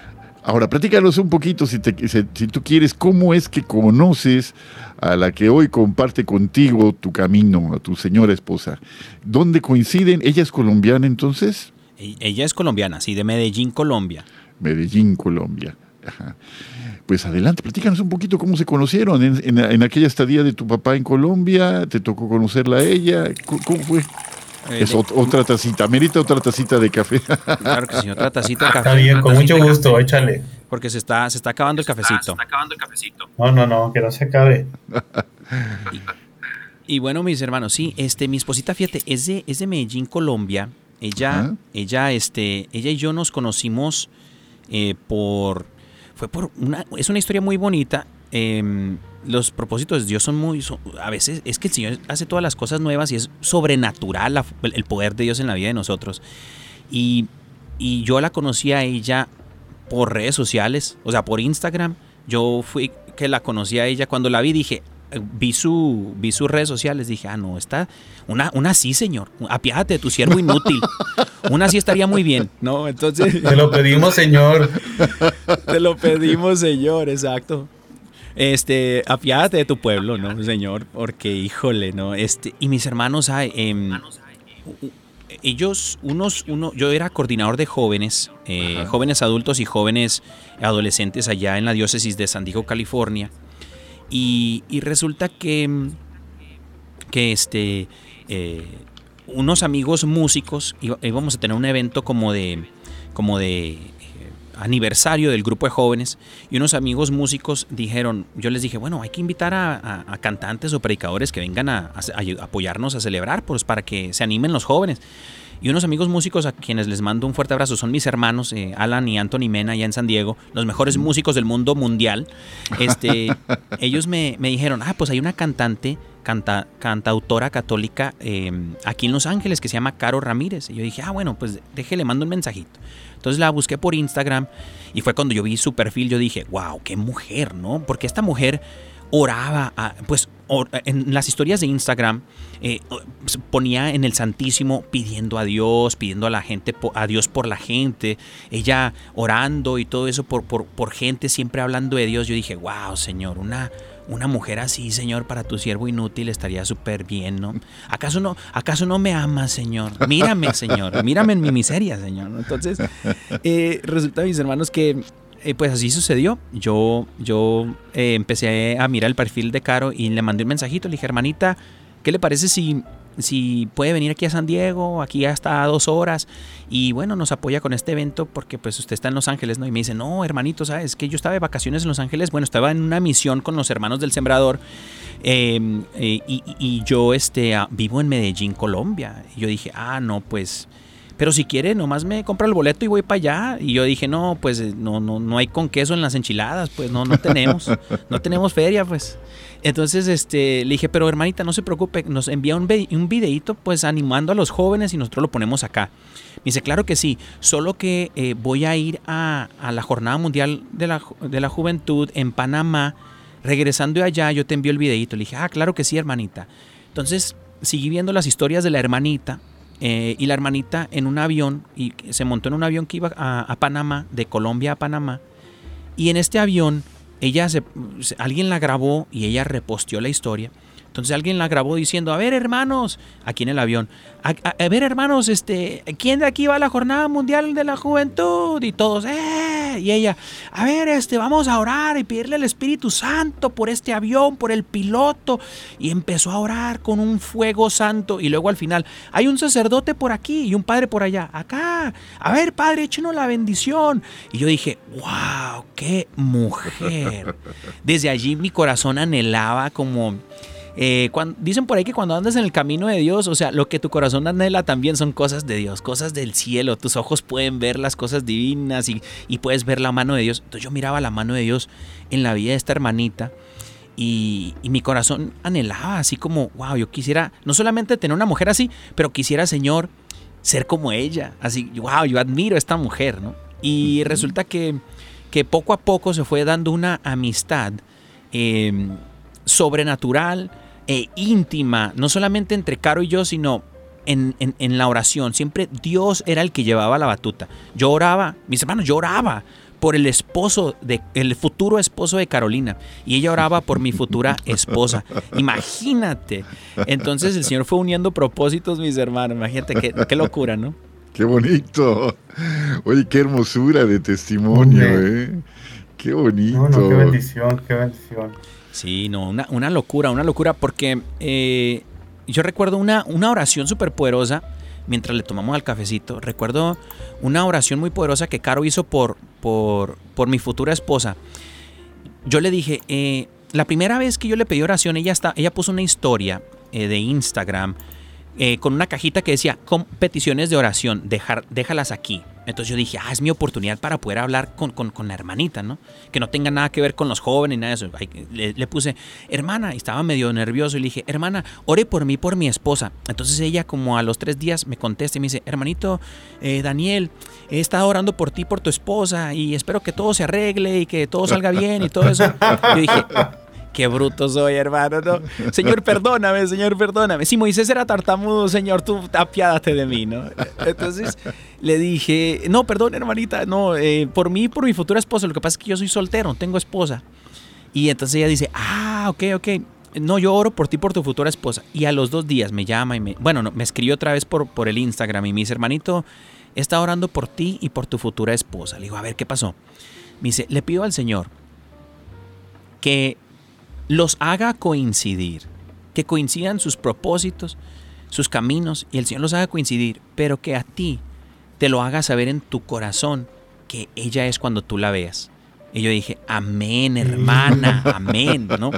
A: Ahora, platícanos un poquito, si, si tú quieres, cómo es que conoces a la que hoy comparte contigo tu camino, a tu señora esposa. ¿Dónde coinciden? ¿Ella es colombiana entonces?
B: E-, ella es colombiana, sí, de Medellín, Colombia.
A: Medellín, Colombia. Pues adelante, platícanos un poquito cómo se conocieron en, aquella estadía de tu papá en Colombia. ¿Te tocó conocerla a ella? ¿Cómo, fue? Eh, es otra tacita, merita otra tacita de café.
B: Claro que sí, otra tacita de café.
C: Está bien, con mucho gusto, échale
B: porque se está, se está acabando el cafecito. Se
C: está acabando el cafecito. No, no, no, que no se acabe.
B: Y, bueno, mis hermanos, sí, este, mi esposita, fíjate, es de, es de Medellín, Colombia. Ella, ella, este, ella y yo nos conocimos eh, por, fue por una, es una historia muy bonita. Em, los propósitos de Dios son muy, a veces es que el Señor hace todas las cosas nuevas y es sobrenatural el poder de Dios en la vida de nosotros. Y, y yo la conocí a ella por redes sociales, o sea, por Instagram. Yo fui que la conocí a ella. Cuando la vi dije, vi, su, vi sus redes sociales, dije, ah, no, está, una, una sí, señor, apiádate de tu siervo inútil. Una sí estaría muy bien, ¿no? Entonces...
C: Te lo pedimos, señor.
B: Te lo pedimos, señor, exacto. Este, apiádate de tu pueblo, ¿no, señor? Porque, híjole, ¿no? Este, y mis hermanos, hay, em, ellos, unos, uno, yo era coordinador de jóvenes, eh, jóvenes adultos y jóvenes adolescentes allá en la diócesis de San Diego, California. Y, resulta que, que este, eh, unos amigos músicos íbamos a tener un evento como de, como de eh, aniversario del grupo de jóvenes y unos amigos músicos dijeron, yo les dije, bueno, hay que invitar a, cantantes o predicadores que vengan a, apoyarnos a celebrar, pues para que se animen los jóvenes. Y unos amigos músicos a quienes les mando un fuerte abrazo son mis hermanos, eh, Alan y Anthony Mena, allá en San Diego, los mejores músicos del mundo mundial. Este, ellos me, dijeron, ah, pues hay una cantante, canta, cantautora católica em, aquí en Los Ángeles que se llama Caro Ramírez. Y yo dije, ah, bueno, pues déjele, mando un mensajito. Entonces la busqué por Instagram y fue cuando yo vi su perfil, yo dije, wow, qué mujer, ¿no? Porque esta mujer oraba, pues en las historias de Instagram eh, ponía en el Santísimo pidiendo a Dios, pidiendo a la gente, a Dios por la gente, ella orando y todo eso por, por, gente, siempre hablando de Dios. Yo dije, wow, Señor, una, una mujer así, Señor, para tu siervo inútil estaría súper bien, ¿no? ¿Acaso no, ¿Acaso no me amas, Señor? Mírame, Señor, mírame en mi miseria, Señor. Entonces, eh, resulta, mis hermanos, que eh, pues así sucedió. Yo, yo eh, empecé a mirar el perfil de Caro y le mandé un mensajito. Le dije, hermanita, ¿qué le parece si, si puede venir aquí a San Diego, aquí hasta dos horas? Y bueno, nos apoya con este evento porque pues usted está en Los Ángeles, ¿no? Y me dice, no, hermanito, ¿sabes? Que yo estaba de vacaciones en Los Ángeles. Bueno, estaba en una misión con los hermanos del Sembrador. Em, eh, y, y, yo este, ah, vivo en Medellín, Colombia. Y yo dije, ah, no, pues pero si quiere, nomás me compra el boleto y voy para allá. Y yo dije, no, pues eh, no, no, no hay con queso en las enchiladas, pues no, no tenemos, no tenemos feria, pues. Entonces, este, le dije, pero hermanita, no se preocupe, nos envía un, un videito, pues animando a los jóvenes y nosotros lo ponemos acá. Me dice, claro que sí, solo que eh, voy a ir a, la Jornada Mundial de la, de la Juventud en Panamá. Regresando allá, yo te envío el videito. Le dije, ah, claro que sí, hermanita. Entonces, seguí viendo las historias de la hermanita eh, y la hermanita en un avión, y se montó en un avión que iba a, Panamá, de Colombia a Panamá. Y en este avión, ella se, alguien la grabó y ella reposteó la historia. Entonces alguien la grabó diciendo, a ver hermanos, aquí en el avión, a, ver hermanos, este, ¿quién de aquí va a la Jornada Mundial de la Juventud? Y todos, ¡eh! Y ella, a ver, este, vamos a orar y pedirle al Espíritu Santo por este avión, por el piloto. Y empezó a orar con un fuego santo. Y luego al final, hay un sacerdote por aquí y un padre por allá, acá. A ver, padre, échenos la bendición. Y yo dije, wow, qué mujer. Desde allí mi corazón anhelaba como eh, dicen por ahí que cuando andas en el camino de Dios, o sea, lo que tu corazón anhela también son cosas de Dios, cosas del cielo. Tus ojos pueden ver las cosas divinas y, puedes ver la mano de Dios. Entonces yo miraba la mano de Dios en la vida de esta hermanita. Y, mi corazón anhelaba así como, wow, yo quisiera no solamente tener una mujer así, pero quisiera, Señor, ser como ella. Así, wow, yo admiro a esta mujer, ¿no? Y resulta que, que poco a poco se fue dando una amistad em, sobrenatural, e íntima, no solamente entre Caro y yo, sino en, la oración. Siempre Dios era el que llevaba la batuta. Yo oraba, mis hermanos, yo oraba por el esposo, de, el futuro esposo de Carolina. Y ella oraba por mi futura esposa. Imagínate. Entonces el Señor fue uniendo propósitos, mis hermanos. Imagínate qué, qué locura, ¿no?
A: Qué bonito. Oye, qué hermosura de testimonio, ¿eh? Qué bonito.
C: qué bendición, qué bendición.
B: Sí, no, una, locura, una locura, porque eh, yo recuerdo una, una oración súper poderosa mientras le tomamos al cafecito. Recuerdo una oración muy poderosa que Caro hizo por, por, por mi futura esposa. Yo le dije, eh, la primera vez que yo le pedí oración, ella, está, ella puso una historia eh, de Instagram con una cajita que decía, con peticiones de oración, dejar, déjalas aquí. Entonces yo dije, ah, es mi oportunidad para poder hablar con, la hermanita, ¿no? Que no tenga nada que ver con los jóvenes ni nada de eso. Le, puse, hermana, y estaba medio nervioso y le dije, hermana, ore por mí, por mi esposa. Entonces ella como a los tres días me contesta y me dice, hermanito, eh, Daniel, he estado orando por ti, por tu esposa y espero que todo se arregle y que todo salga bien y todo eso. Yo dije, qué bruto soy, hermano. ¿no? Señor, perdóname, Señor, perdóname. Si Moisés era tartamudo, Señor, tú apiádate de mí, ¿no? Entonces le dije, no, perdón, hermanita, no, eh, por mí, por mi futura esposa. Lo que pasa es que yo soy soltero, tengo esposa. Y entonces ella dice, ah, ok, ok. No, yo oro por ti, por tu futura esposa. Y a los dos días me llama y me, bueno, no, me escribió otra vez por, por el Instagram y me dice, hermanito, está orando por ti y por tu futura esposa. Le digo, a ver, ¿qué pasó? Me dice, le pido al Señor que los haga coincidir, que coincidan sus propósitos, sus caminos, y el Señor los haga coincidir, pero que a ti te lo haga saber en tu corazón que ella es cuando tú la veas. Y yo dije, amén, hermana, amén, ¿no?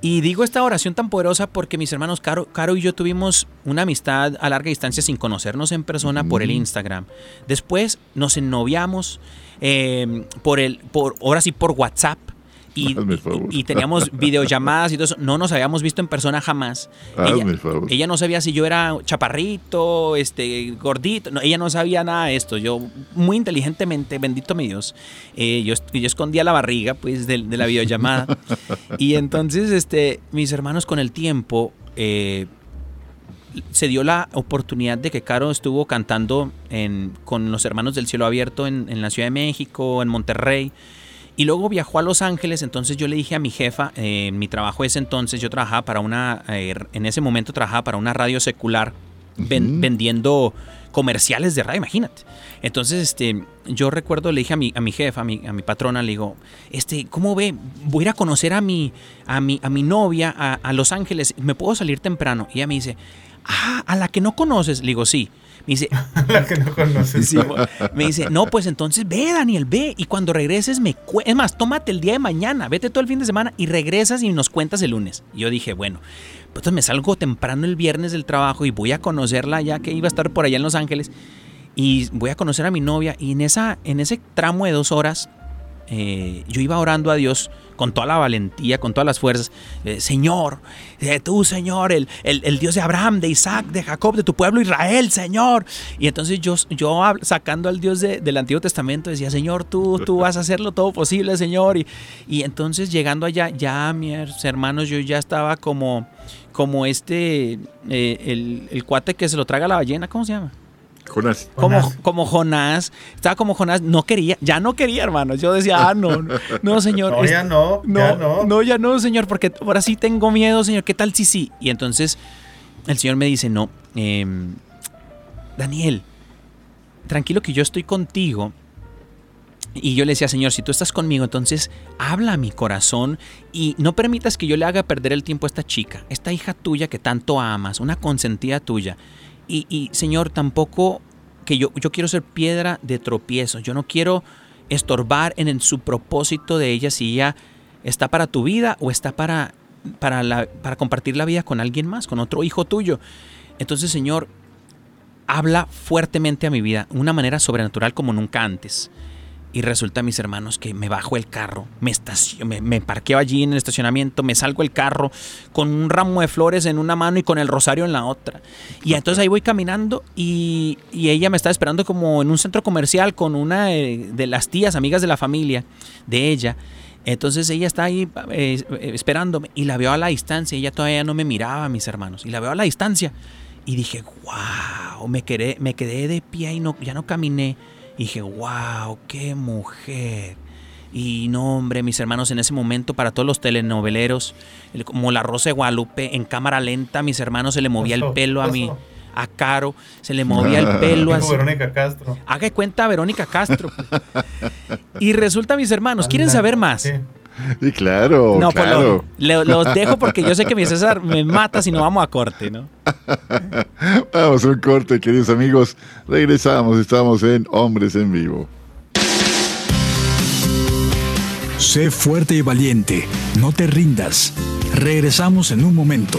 B: Y digo esta oración tan poderosa porque mis hermanos Caro, Caro y yo tuvimos una amistad a larga distancia sin conocernos en persona por el Instagram. Después nos ennoviamos eh, por el, por, ahora sí por WhatsApp. Y, teníamos videollamadas y todo eso. No nos habíamos visto en persona jamás. ella, no sabía si yo era chaparrito, este, gordito. ella no sabía nada de esto. Yo, muy inteligentemente, bendito mi Dios, eh, yo, yo, escondía la barriga pues, de, la videollamada. y entonces este, mis hermanos con el tiempo... Eh, se dio la oportunidad de que Caro estuvo cantando en, con los Hermanos del Cielo Abierto en, en la Ciudad de México, en Monterrey. Y luego viajó a Los Ángeles, entonces yo le dije a mi jefa, eh, mi trabajo ese entonces, yo trabajaba para una, eh, en ese momento trabajaba para una radio secular vendiendo comerciales de radio, imagínate. Entonces, este, yo recuerdo, le dije a mi, a mi jefa, a mi, a mi patrona, le digo, este, ¿cómo ve? Voy a ir a conocer a mi, a mi, a mi novia a, a Los Ángeles, ¿me puedo salir temprano? Y ella me dice, ah, a la que no conoces. Le digo, sí. Me dice,
C: la que no conoces.
B: me dice, no, pues entonces ve, Daniel, ve. Y cuando regreses, me es más, tómate el día de mañana, vete todo el fin de semana y regresas y nos cuentas el lunes. Y yo dije, bueno, pues entonces me salgo temprano el viernes del trabajo y voy a conocerla ya que iba a estar por allá en Los Ángeles. Y voy a conocer a mi novia. Y en, esa, en ese tramo de dos horas, eh, yo iba orando a Dios con toda la valentía, con todas las fuerzas. Eh, Señor, eh, tú, Señor, el, el, Dios de Abraham, de Isaac, de Jacob, de tu pueblo Israel, Señor. Y entonces yo, yo sacando al Dios del Antiguo Testamento, decía, Señor, tú, tú vas a hacerlo todo posible, Señor. Y, y entonces llegando allá, ya mis hermanos, yo ya estaba como, como este, el, el cuate que se lo traga la ballena, ¿cómo se llama?
A: Jonás.
B: Como, como Jonás, estaba como Jonás, no quería, ya no quería, hermanos. Yo decía, ah, no, no, señor.
C: no, ya no, no, ya no.
B: No, ya no, señor, porque ahora sí tengo miedo, señor. ¿Qué tal si sí? Y entonces el señor me dice, no, em, Daniel, tranquilo que yo estoy contigo. Y yo le decía, Señor, si tú estás conmigo, entonces habla a mi corazón y no permitas que yo le haga perder el tiempo a esta chica, esta hija tuya que tanto amas, una consentida tuya. Y, Señor, tampoco que yo, yo quiero ser piedra de tropiezo. Yo no quiero estorbar en, su propósito de ella si ella está para tu vida o está para, para, la, para compartir la vida con alguien más, con otro hijo tuyo. Entonces, Señor, habla fuertemente a mi vida, una manera sobrenatural como nunca antes. Y resulta, mis hermanos, que me bajo el carro, me, me, parqueo allí en el estacionamiento, me salgo el carro con un ramo de flores en una mano y con el rosario en la otra. Y entonces ahí voy caminando y, ella me está esperando como en un centro comercial con una de, las tías, amigas de la familia de ella. Entonces ella está ahí eh, esperándome y la veo a la distancia. Ella todavía no me miraba, mis hermanos. Y la veo a la distancia. Y dije, wow, me quedé, me quedé de pie y no, ya no caminé. Y dije, wow, qué mujer. Y no, hombre, mis hermanos, en ese momento, para todos los telenoveleros, como La Rosa de Guadalupe, en cámara lenta, mis hermanos se le movía el pelo a mí. A Caro, se le movía el pelo así.
C: Verónica Castro.
B: Haga cuenta Verónica Castro. y resulta, mis hermanos, ¿quieren saber más?
A: Sí, claro. No, pues claro.
B: Pues los dejo porque yo sé que mi César me mata si no vamos a corte, ¿no?
A: vamos a un corte, queridos amigos. Regresamos, estamos en Hombres en Vivo.
D: Sé fuerte y valiente, no te rindas. Regresamos en un momento.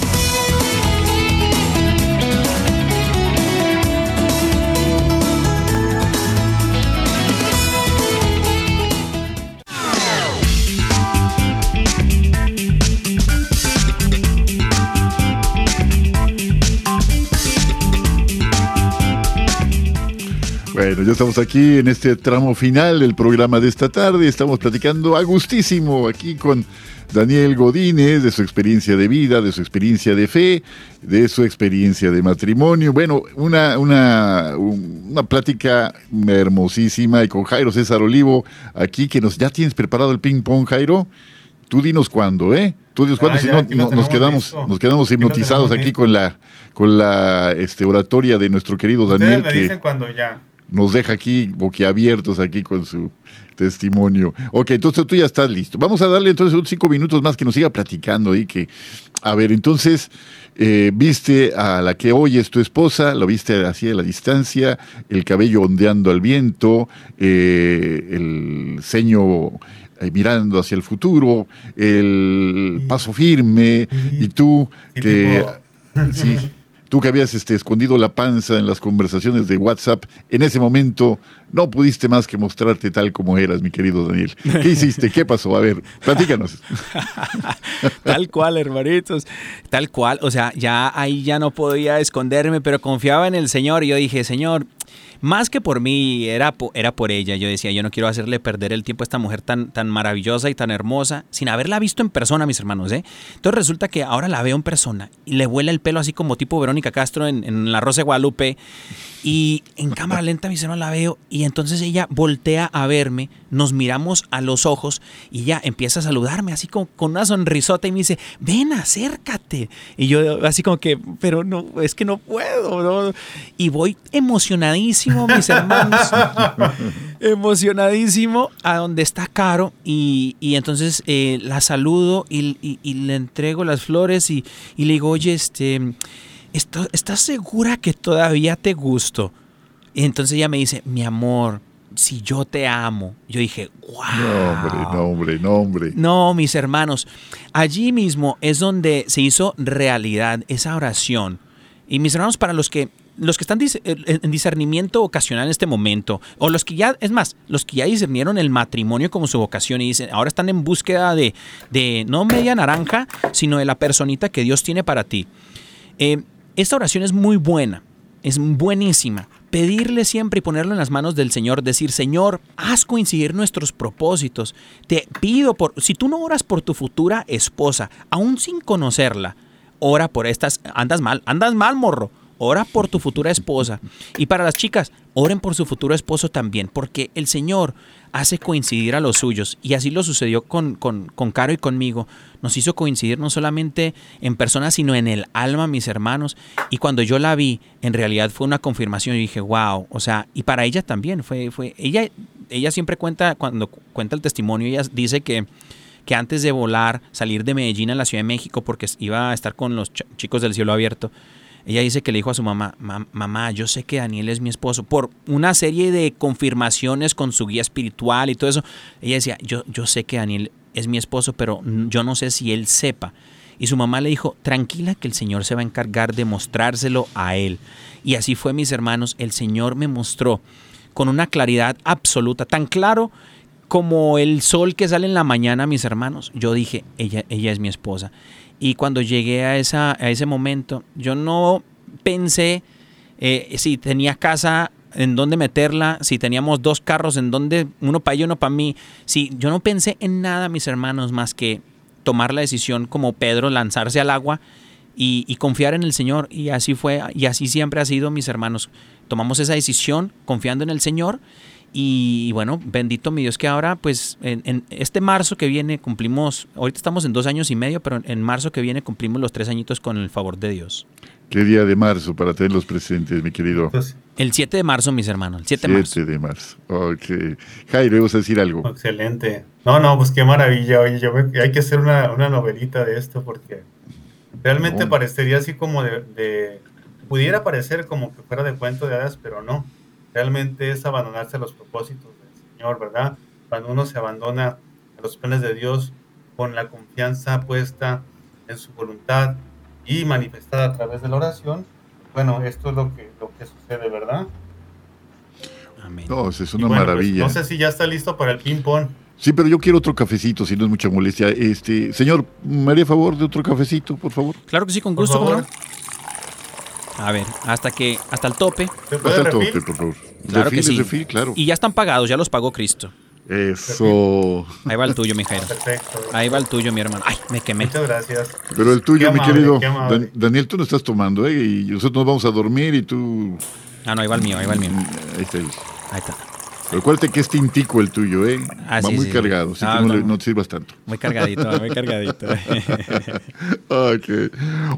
A: Bueno, ya estamos aquí en este tramo final del programa de esta tarde. Estamos platicando a gustísimo aquí con Daniel Godínez, de su experiencia de vida, de su experiencia de fe, de su experiencia de matrimonio. Bueno, una, una, una plática hermosísima y con Jairo César Olivo aquí que nos ya tienes preparado el ping pong, Jairo. Tú dinos cuándo, ¿eh? Tú dinos cuándo, ah, si no, nos quedamos, nos quedamos hipnotizados aquí con la, con la este, oratoria de nuestro querido Daniel.
C: Me dicen cuando ya
A: nos deja aquí boquiabiertos aquí con su testimonio. Ok, entonces tú ya estás listo. Vamos a darle entonces unos cinco minutos más que nos siga platicando ahí que, a ver, entonces, eh, viste a la que hoy es tu esposa, lo viste así a la distancia, el cabello ondeando al viento, eh, el ceño eh, mirando hacia el futuro, el paso firme, y tú que... Sí, Tú que habías este, escondido la panza en las conversaciones de WhatsApp, en ese momento no pudiste más que mostrarte tal como eras, mi querido Daniel. ¿Qué hiciste? ¿Qué pasó? A ver, platícanos.
B: tal cual, hermanitos. Tal cual. O sea, ya ahí ya no podía esconderme, pero confiaba en el Señor y yo dije, Señor, más que por mí, era, era por ella. Yo decía, yo no quiero hacerle perder el tiempo a esta mujer tan, tan maravillosa y tan hermosa, sin haberla visto en persona, mis hermanos. ¿eh? Entonces resulta que ahora la veo en persona y le vuela el pelo así como tipo Verónica Castro en, en La Rosa de Guadalupe. Y en cámara lenta, mis hermanos, la veo y entonces ella voltea a verme, nos miramos a los ojos y ya empieza a saludarme así como con una sonrisota y me dice, ven, acércate. Y yo así como que, pero no, es que no puedo. Y voy emocionadísimo, mis hermanos, emocionadísimo a donde está Caro y, entonces eh, la saludo y, le entrego las flores y, y le digo, oye, este ¿estás segura que todavía te gusto? Y entonces ella me dice, mi amor, si yo te amo. Yo dije, wow.
A: No, hombre, no, hombre, no, hombre.
B: No, mis hermanos, allí mismo es donde se hizo realidad esa oración. Y mis hermanos, para los que los que están en discernimiento ocasional en este momento, o los que ya, es más, los que ya discernieron el matrimonio como su vocación y dicen, ahora están en búsqueda de, de no media naranja, sino de la personita que Dios tiene para ti. Eh, esta oración es muy buena, es buenísima. Pedirle siempre y ponerlo en las manos del Señor, decir, Señor, haz coincidir nuestros propósitos. Te pido por, si tú no oras por tu futura esposa, aún sin conocerla, ora por estas, andas mal, andas mal, morro ora por tu futura esposa. Y para las chicas, oren por su futuro esposo también, porque el Señor hace coincidir a los suyos. Y así lo sucedió con, con, con Caro y conmigo. Nos hizo coincidir no solamente en persona, sino en el alma, mis hermanos. Y cuando yo la vi, en realidad fue una confirmación. Y dije, wow. O sea, y para ella también fue, fue, ella, ella siempre cuenta, cuando cuenta el testimonio, ella dice que que antes de volar, salir de Medellín a la Ciudad de México, porque iba a estar con los chicos del cielo abierto, ella dice que le dijo a su mamá, mamá, yo sé que Daniel es mi esposo, por una serie de confirmaciones con su guía espiritual y todo eso. Ella decía, yo, yo sé que Daniel es mi esposo, pero yo no sé si él sepa. Y su mamá le dijo, tranquila que el Señor se va a encargar de mostrárselo a él. Y así fue, mis hermanos, el Señor me mostró con una claridad absoluta, tan claro como el sol que sale en la mañana, mis hermanos. Yo dije, ella, ella es mi esposa. Y cuando llegué a, esa, a ese momento, yo no pensé eh, si tenía casa en dónde meterla, si teníamos dos carros en dónde, uno para ella, uno para mí. Si yo no pensé en nada, mis hermanos, más que tomar la decisión como Pedro, lanzarse al agua y, y, confiar en el Señor. Y así fue, y así siempre ha sido, mis hermanos. Tomamos esa decisión confiando en el Señor y bueno, bendito mi Dios que ahora, pues en, este marzo que viene cumplimos, ahorita estamos en dos años y medio, pero en marzo que viene cumplimos los tres añitos con el favor de Dios.
A: ¿Qué día de marzo para tenerlos presentes, mi querido?
B: El 7 de marzo, mis hermanos, el 7
A: de marzo. 7 de marzo, ok. Jairo, ¿vas a decir algo?
C: Excelente. No, no, pues qué maravilla. Oye, yo hay que hacer una, una, novelita de esto porque realmente parecería así como de, Pudiera parecer como que fuera de cuento de hadas, pero no. Realmente es abandonarse a los propósitos del Señor, ¿verdad? Cuando uno se abandona a los planes de Dios con la confianza puesta en su voluntad y manifestada a través de la oración, bueno, esto es lo que, lo que sucede, ¿verdad?
A: Amén. No, es una pues, maravilla.
C: no sé si ya está listo para el ping-pong.
A: Sí, pero yo quiero otro cafecito, si no es mucha molestia. Este, señor, ¿me haría favor de otro cafecito, por favor?
B: Claro que sí, con gusto, ¿no? A ver, hasta que, hasta el tope.
A: Hasta el tope, por favor.
B: Claro que sí. claro. Y ya están pagados, ya los pagó Cristo.
A: Eso.
B: Ahí va el tuyo, mi Jairo. Perfecto. Ahí va el tuyo, mi hermano. Ay, me quemé.
C: Muchas gracias.
A: Pero el tuyo, mi querido. Daniel, tú no estás tomando, ¿eh? Y nosotros nos vamos a dormir y tú.
B: Ah, no, ahí va el mío, ahí va el mío.
A: Ahí está. Ahí está. Recuerde que es tintico el tuyo, ¿eh? Ah, Va muy cargado, así que no, te sirvas tanto.
B: Muy cargadito, muy cargadito.
A: okay.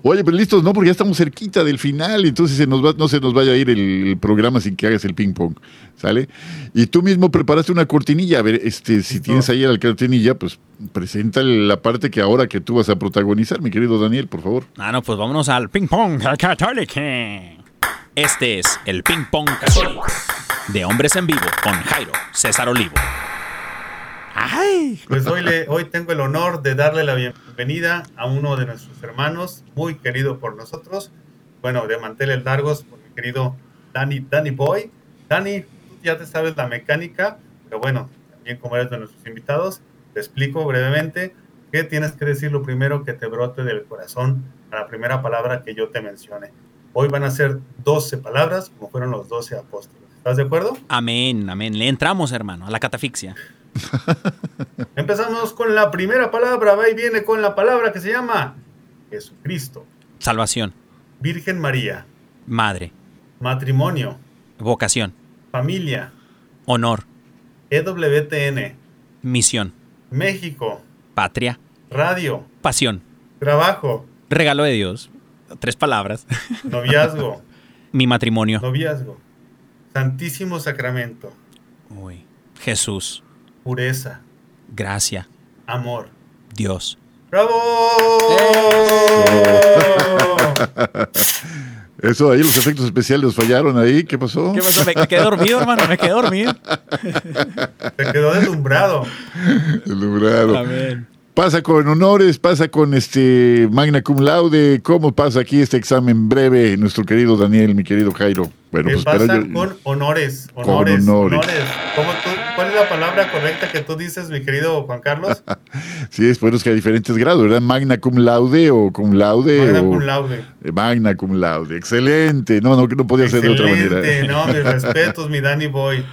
A: Oye, pero listos, ¿no? Porque ya estamos cerquita del final, entonces se nos va, no se nos vaya a ir el, programa sin que hagas el ping-pong, ¿sale? Y tú mismo preparaste una cortinilla, a ver, este, si tienes ahí la cortinilla, pues presenta la parte que ahora que tú vas a protagonizar, mi querido Daniel, por favor.
B: Ah, no, pues vámonos al ping-pong católico. Este es el ping-pong católico de Hombres en Vivo con Jairo César Olivo.
C: Ay. Pues hoy, le, hoy tengo el honor de darle la bienvenida a uno de nuestros hermanos, muy querido por nosotros, bueno, de manteles largos, por mi querido Danny, Danny Boy. Danny, tú ya te sabes la mecánica, pero bueno, también como eres de nuestros invitados, te explico brevemente qué tienes que decir lo primero que te brote del corazón a la primera palabra que yo te mencione. Hoy van a ser 12 palabras, como fueron los 12 apóstoles. ¿Estás de acuerdo?
B: Amén, amén. Le entramos, hermano, a la catafixia.
C: Empezamos con la primera palabra. Va y viene con la palabra que se llama Jesucristo.
B: Salvación.
C: Virgen María.
B: Madre.
C: Matrimonio.
B: Vocación.
C: Familia.
B: Honor.
C: EWTN.
B: Misión.
C: México.
B: Patria.
C: Radio.
B: Pasión.
C: Trabajo.
B: Regalo de Dios. Tres palabras.
C: Noviazgo.
B: Mi matrimonio.
C: Noviazgo. Santísimo Sacramento.
B: Uy. Jesús.
C: Pureza.
B: Gracia.
C: Amor.
B: Dios.
C: ¡Bravo!
A: Eso, ahí los efectos especiales fallaron ahí. ¿Qué pasó?
B: ¿Qué pasó? Me, quedé dormido, hermano. Me quedé dormido.
C: Se quedó deslumbrado.
A: Deslumbrado. Amén. Pasa con honores, pasa con este magna cum laude. ¿Cómo pasa aquí este examen breve, nuestro querido Daniel, mi querido Jairo?
C: Bueno, pues pasa con honores, honores, con honores. ¿Cuál es la palabra correcta que tú dices, mi querido Juan Carlos?
A: sí, es bueno, es que hay diferentes grados, ¿verdad? Magna cum laude o cum laude.
C: Magna cum laude.
A: Eh, magna cum laude. Excelente. No, no, no podía ser de otra manera.
C: Excelente, no, mis respetos, mi Danny Boy.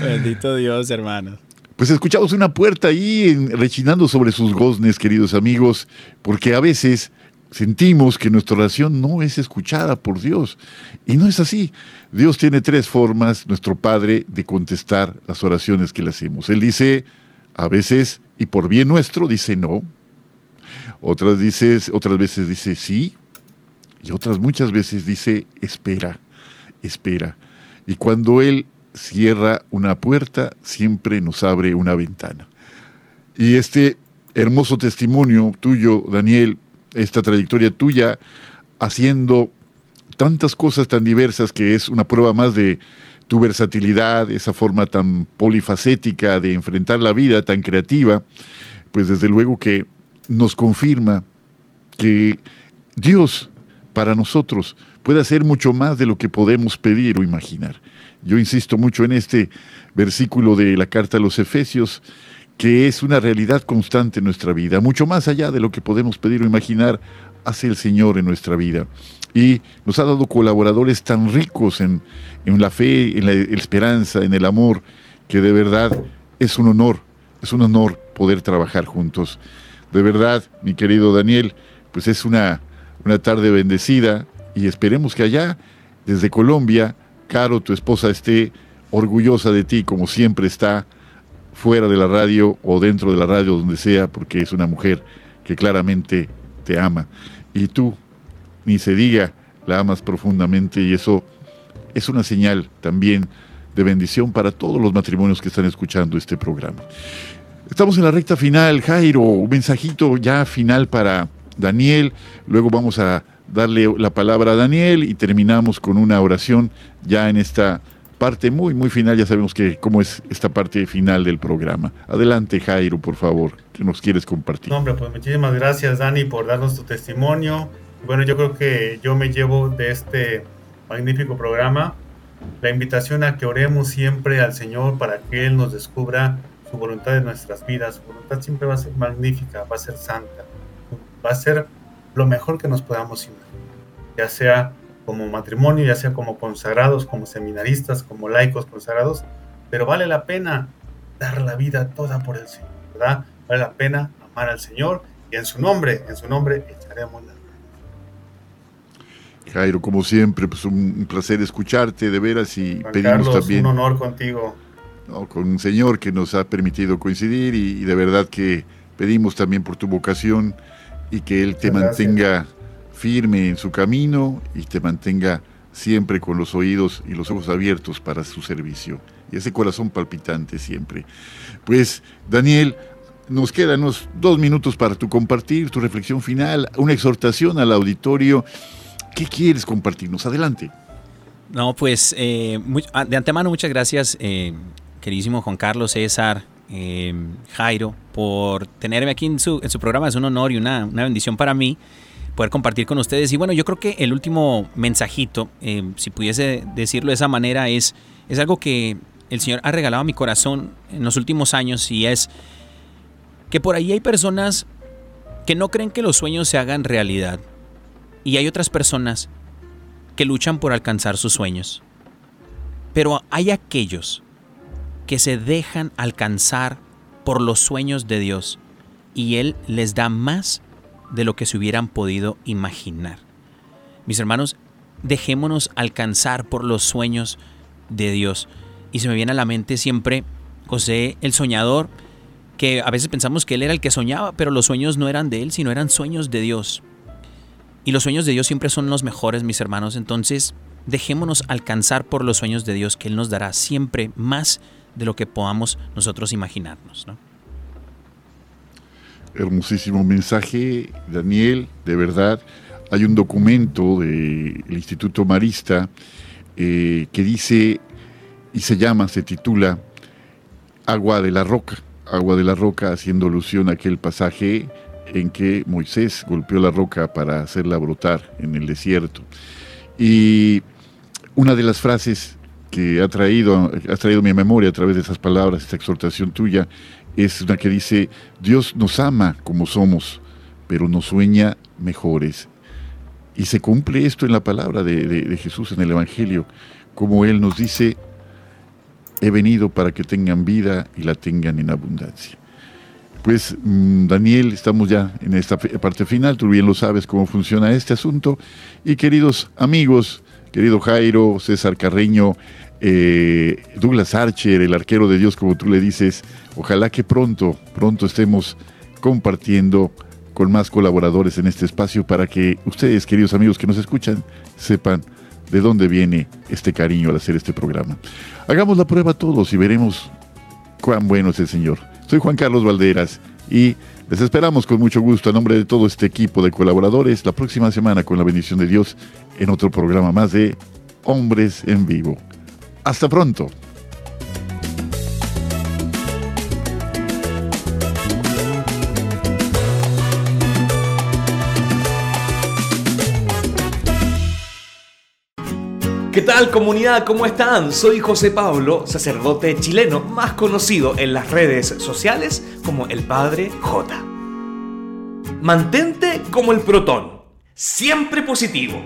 B: Bendito Dios, hermano.
A: Pues escuchamos una puerta ahí rechinando sobre sus goznes, queridos amigos, porque a veces sentimos que nuestra oración no es escuchada por Dios. Y no es así. Dios tiene tres formas, nuestro Padre, de contestar las oraciones que le hacemos. Él dice, a veces, y por bien nuestro, dice no. Otras, dices, otras veces dice sí. Y otras muchas veces dice espera, espera. Y cuando Él cierra una puerta, siempre nos abre una ventana. Y este hermoso testimonio tuyo, Daniel, esta trayectoria tuya, haciendo tantas cosas tan diversas que es una prueba más de tu versatilidad, esa forma tan polifacética de enfrentar la vida, tan creativa, pues desde luego que nos confirma que Dios para nosotros puede hacer mucho más de lo que podemos pedir o imaginar. Yo insisto mucho en este versículo de la carta a los Efesios, que es una realidad constante en nuestra vida, mucho más allá de lo que podemos pedir o imaginar, hace el Señor en nuestra vida. Y nos ha dado colaboradores tan ricos en, en la fe, en la esperanza, en el amor, que de verdad es un honor, es un honor poder trabajar juntos. De verdad, mi querido Daniel, pues es una, una tarde bendecida y esperemos que allá, desde Colombia, Caro, tu esposa, esté orgullosa de ti como siempre está fuera de la radio o dentro de la radio, donde sea, porque es una mujer que claramente te ama. Y tú, ni se diga, la amas profundamente y eso es una señal también de bendición para todos los matrimonios que están escuchando este programa. Estamos en la recta final, Jairo, un mensajito ya final para Daniel, luego vamos a darle la palabra a Daniel y terminamos con una oración ya en esta parte muy, muy final. Ya sabemos que cómo es esta parte final del programa. Adelante, Jairo, por favor, que nos quieres compartir.
C: hombre, pues muchísimas gracias, Dani, por darnos tu testimonio. Bueno, yo creo que yo me llevo de este magnífico programa la invitación a que oremos siempre al Señor para que Él nos descubra su voluntad en nuestras vidas. Su voluntad siempre va a ser magnífica, va a ser santa, va a ser lo mejor que nos podamos imaginar, ya sea como matrimonio, ya sea como consagrados, como seminaristas, como laicos consagrados, pero vale la pena dar la vida toda por el Señor, ¿verdad? Vale la pena amar al Señor y en su nombre, en su nombre echaremos la
A: Jairo, como siempre, pues un placer escucharte de veras y pedimos también.
C: Un honor contigo.
A: con un Señor que nos ha permitido coincidir y, de verdad que pedimos también por tu vocación y que Él te mantenga firme en su camino y te mantenga siempre con los oídos y los ojos abiertos para su servicio y ese corazón palpitante siempre. Pues Daniel, nos quedan unos dos minutos para tu compartir, tu reflexión final, una exhortación al auditorio. ¿Qué quieres compartirnos? Adelante.
B: No, pues eh, ah, de antemano muchas gracias, eh, queridísimo Juan Carlos César, eh, Jairo, por tenerme aquí en su, en su programa. Es un honor y una, una bendición para mí poder compartir con ustedes. Y bueno, yo creo que el último mensajito, eh, si pudiese decirlo de esa manera, es, es algo que el Señor ha regalado a mi corazón en los últimos años y es que por ahí hay personas que no creen que los sueños se hagan realidad y hay otras personas que luchan por alcanzar sus sueños. Pero hay aquellos que se dejan alcanzar por los sueños de Dios y Él les da más de lo que se hubieran podido imaginar. Mis hermanos, dejémonos alcanzar por los sueños de Dios. Y se me viene a la mente siempre José el soñador, que a veces pensamos que él era el que soñaba, pero los sueños no eran de él, sino eran sueños de Dios. Y los sueños de Dios siempre son los mejores, mis hermanos. Entonces, dejémonos alcanzar por los sueños de Dios, que Él nos dará siempre más de lo que podamos nosotros imaginarnos. ¿no?
A: hermosísimo mensaje, Daniel, de verdad. Hay un documento del Instituto Marista eh, que dice y se llama, se titula Agua de la Roca. Agua de la Roca haciendo alusión a aquel pasaje en que Moisés golpeó la roca para hacerla brotar en el desierto. Y una de las frases que ha traído, ha traído mi memoria a través de esas palabras, esta exhortación tuya, es una que dice, Dios nos ama como somos, pero nos sueña mejores. Y se cumple esto en la palabra de, Jesús en el Evangelio, como Él nos dice, he venido para que tengan vida y la tengan en abundancia. Pues mm, Daniel, estamos ya en esta parte final, tú bien lo sabes cómo funciona este asunto. Y queridos amigos, querido Jairo, César Carreño, eh, Douglas Archer, el arquero de Dios, como tú le dices, ojalá que pronto, pronto estemos compartiendo con más colaboradores en este espacio para que ustedes, queridos amigos que nos escuchan, sepan de dónde viene este cariño al hacer este programa. Hagamos la prueba todos y veremos cuán bueno es el Señor. Soy Juan Carlos Valderas y les esperamos con mucho gusto a nombre de todo este equipo de colaboradores la próxima semana con la bendición de Dios en otro programa más de Hombres en Vivo. Hasta pronto.
E: ¿Qué tal comunidad? ¿Cómo están? Soy José Pablo, sacerdote chileno, más conocido en las redes sociales como el Padre J. Mantente como el protón, siempre positivo.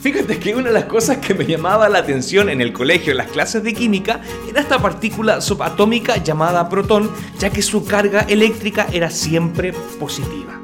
E: Fíjate que una de las cosas que me llamaba la atención en el colegio en las clases de química era esta partícula subatómica llamada protón, ya que su carga eléctrica era siempre positiva.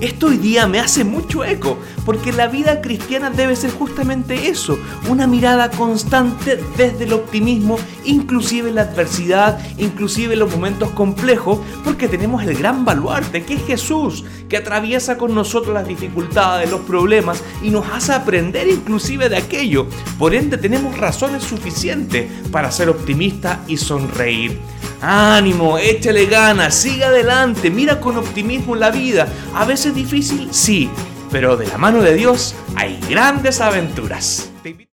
E: Esto hoy día me hace mucho eco, porque la vida cristiana debe ser justamente eso, una mirada constante desde el optimismo, inclusive en la adversidad, inclusive en los momentos complejos, porque tenemos el gran baluarte que es Jesús, que atraviesa con nosotros las dificultades, los problemas y nos hace aprender inclusive de aquello. Por ende tenemos razones suficientes para ser optimistas y sonreír. Ánimo, échale ganas, sigue adelante, mira con optimismo la vida. A veces difícil, sí, pero de la mano de Dios hay grandes aventuras.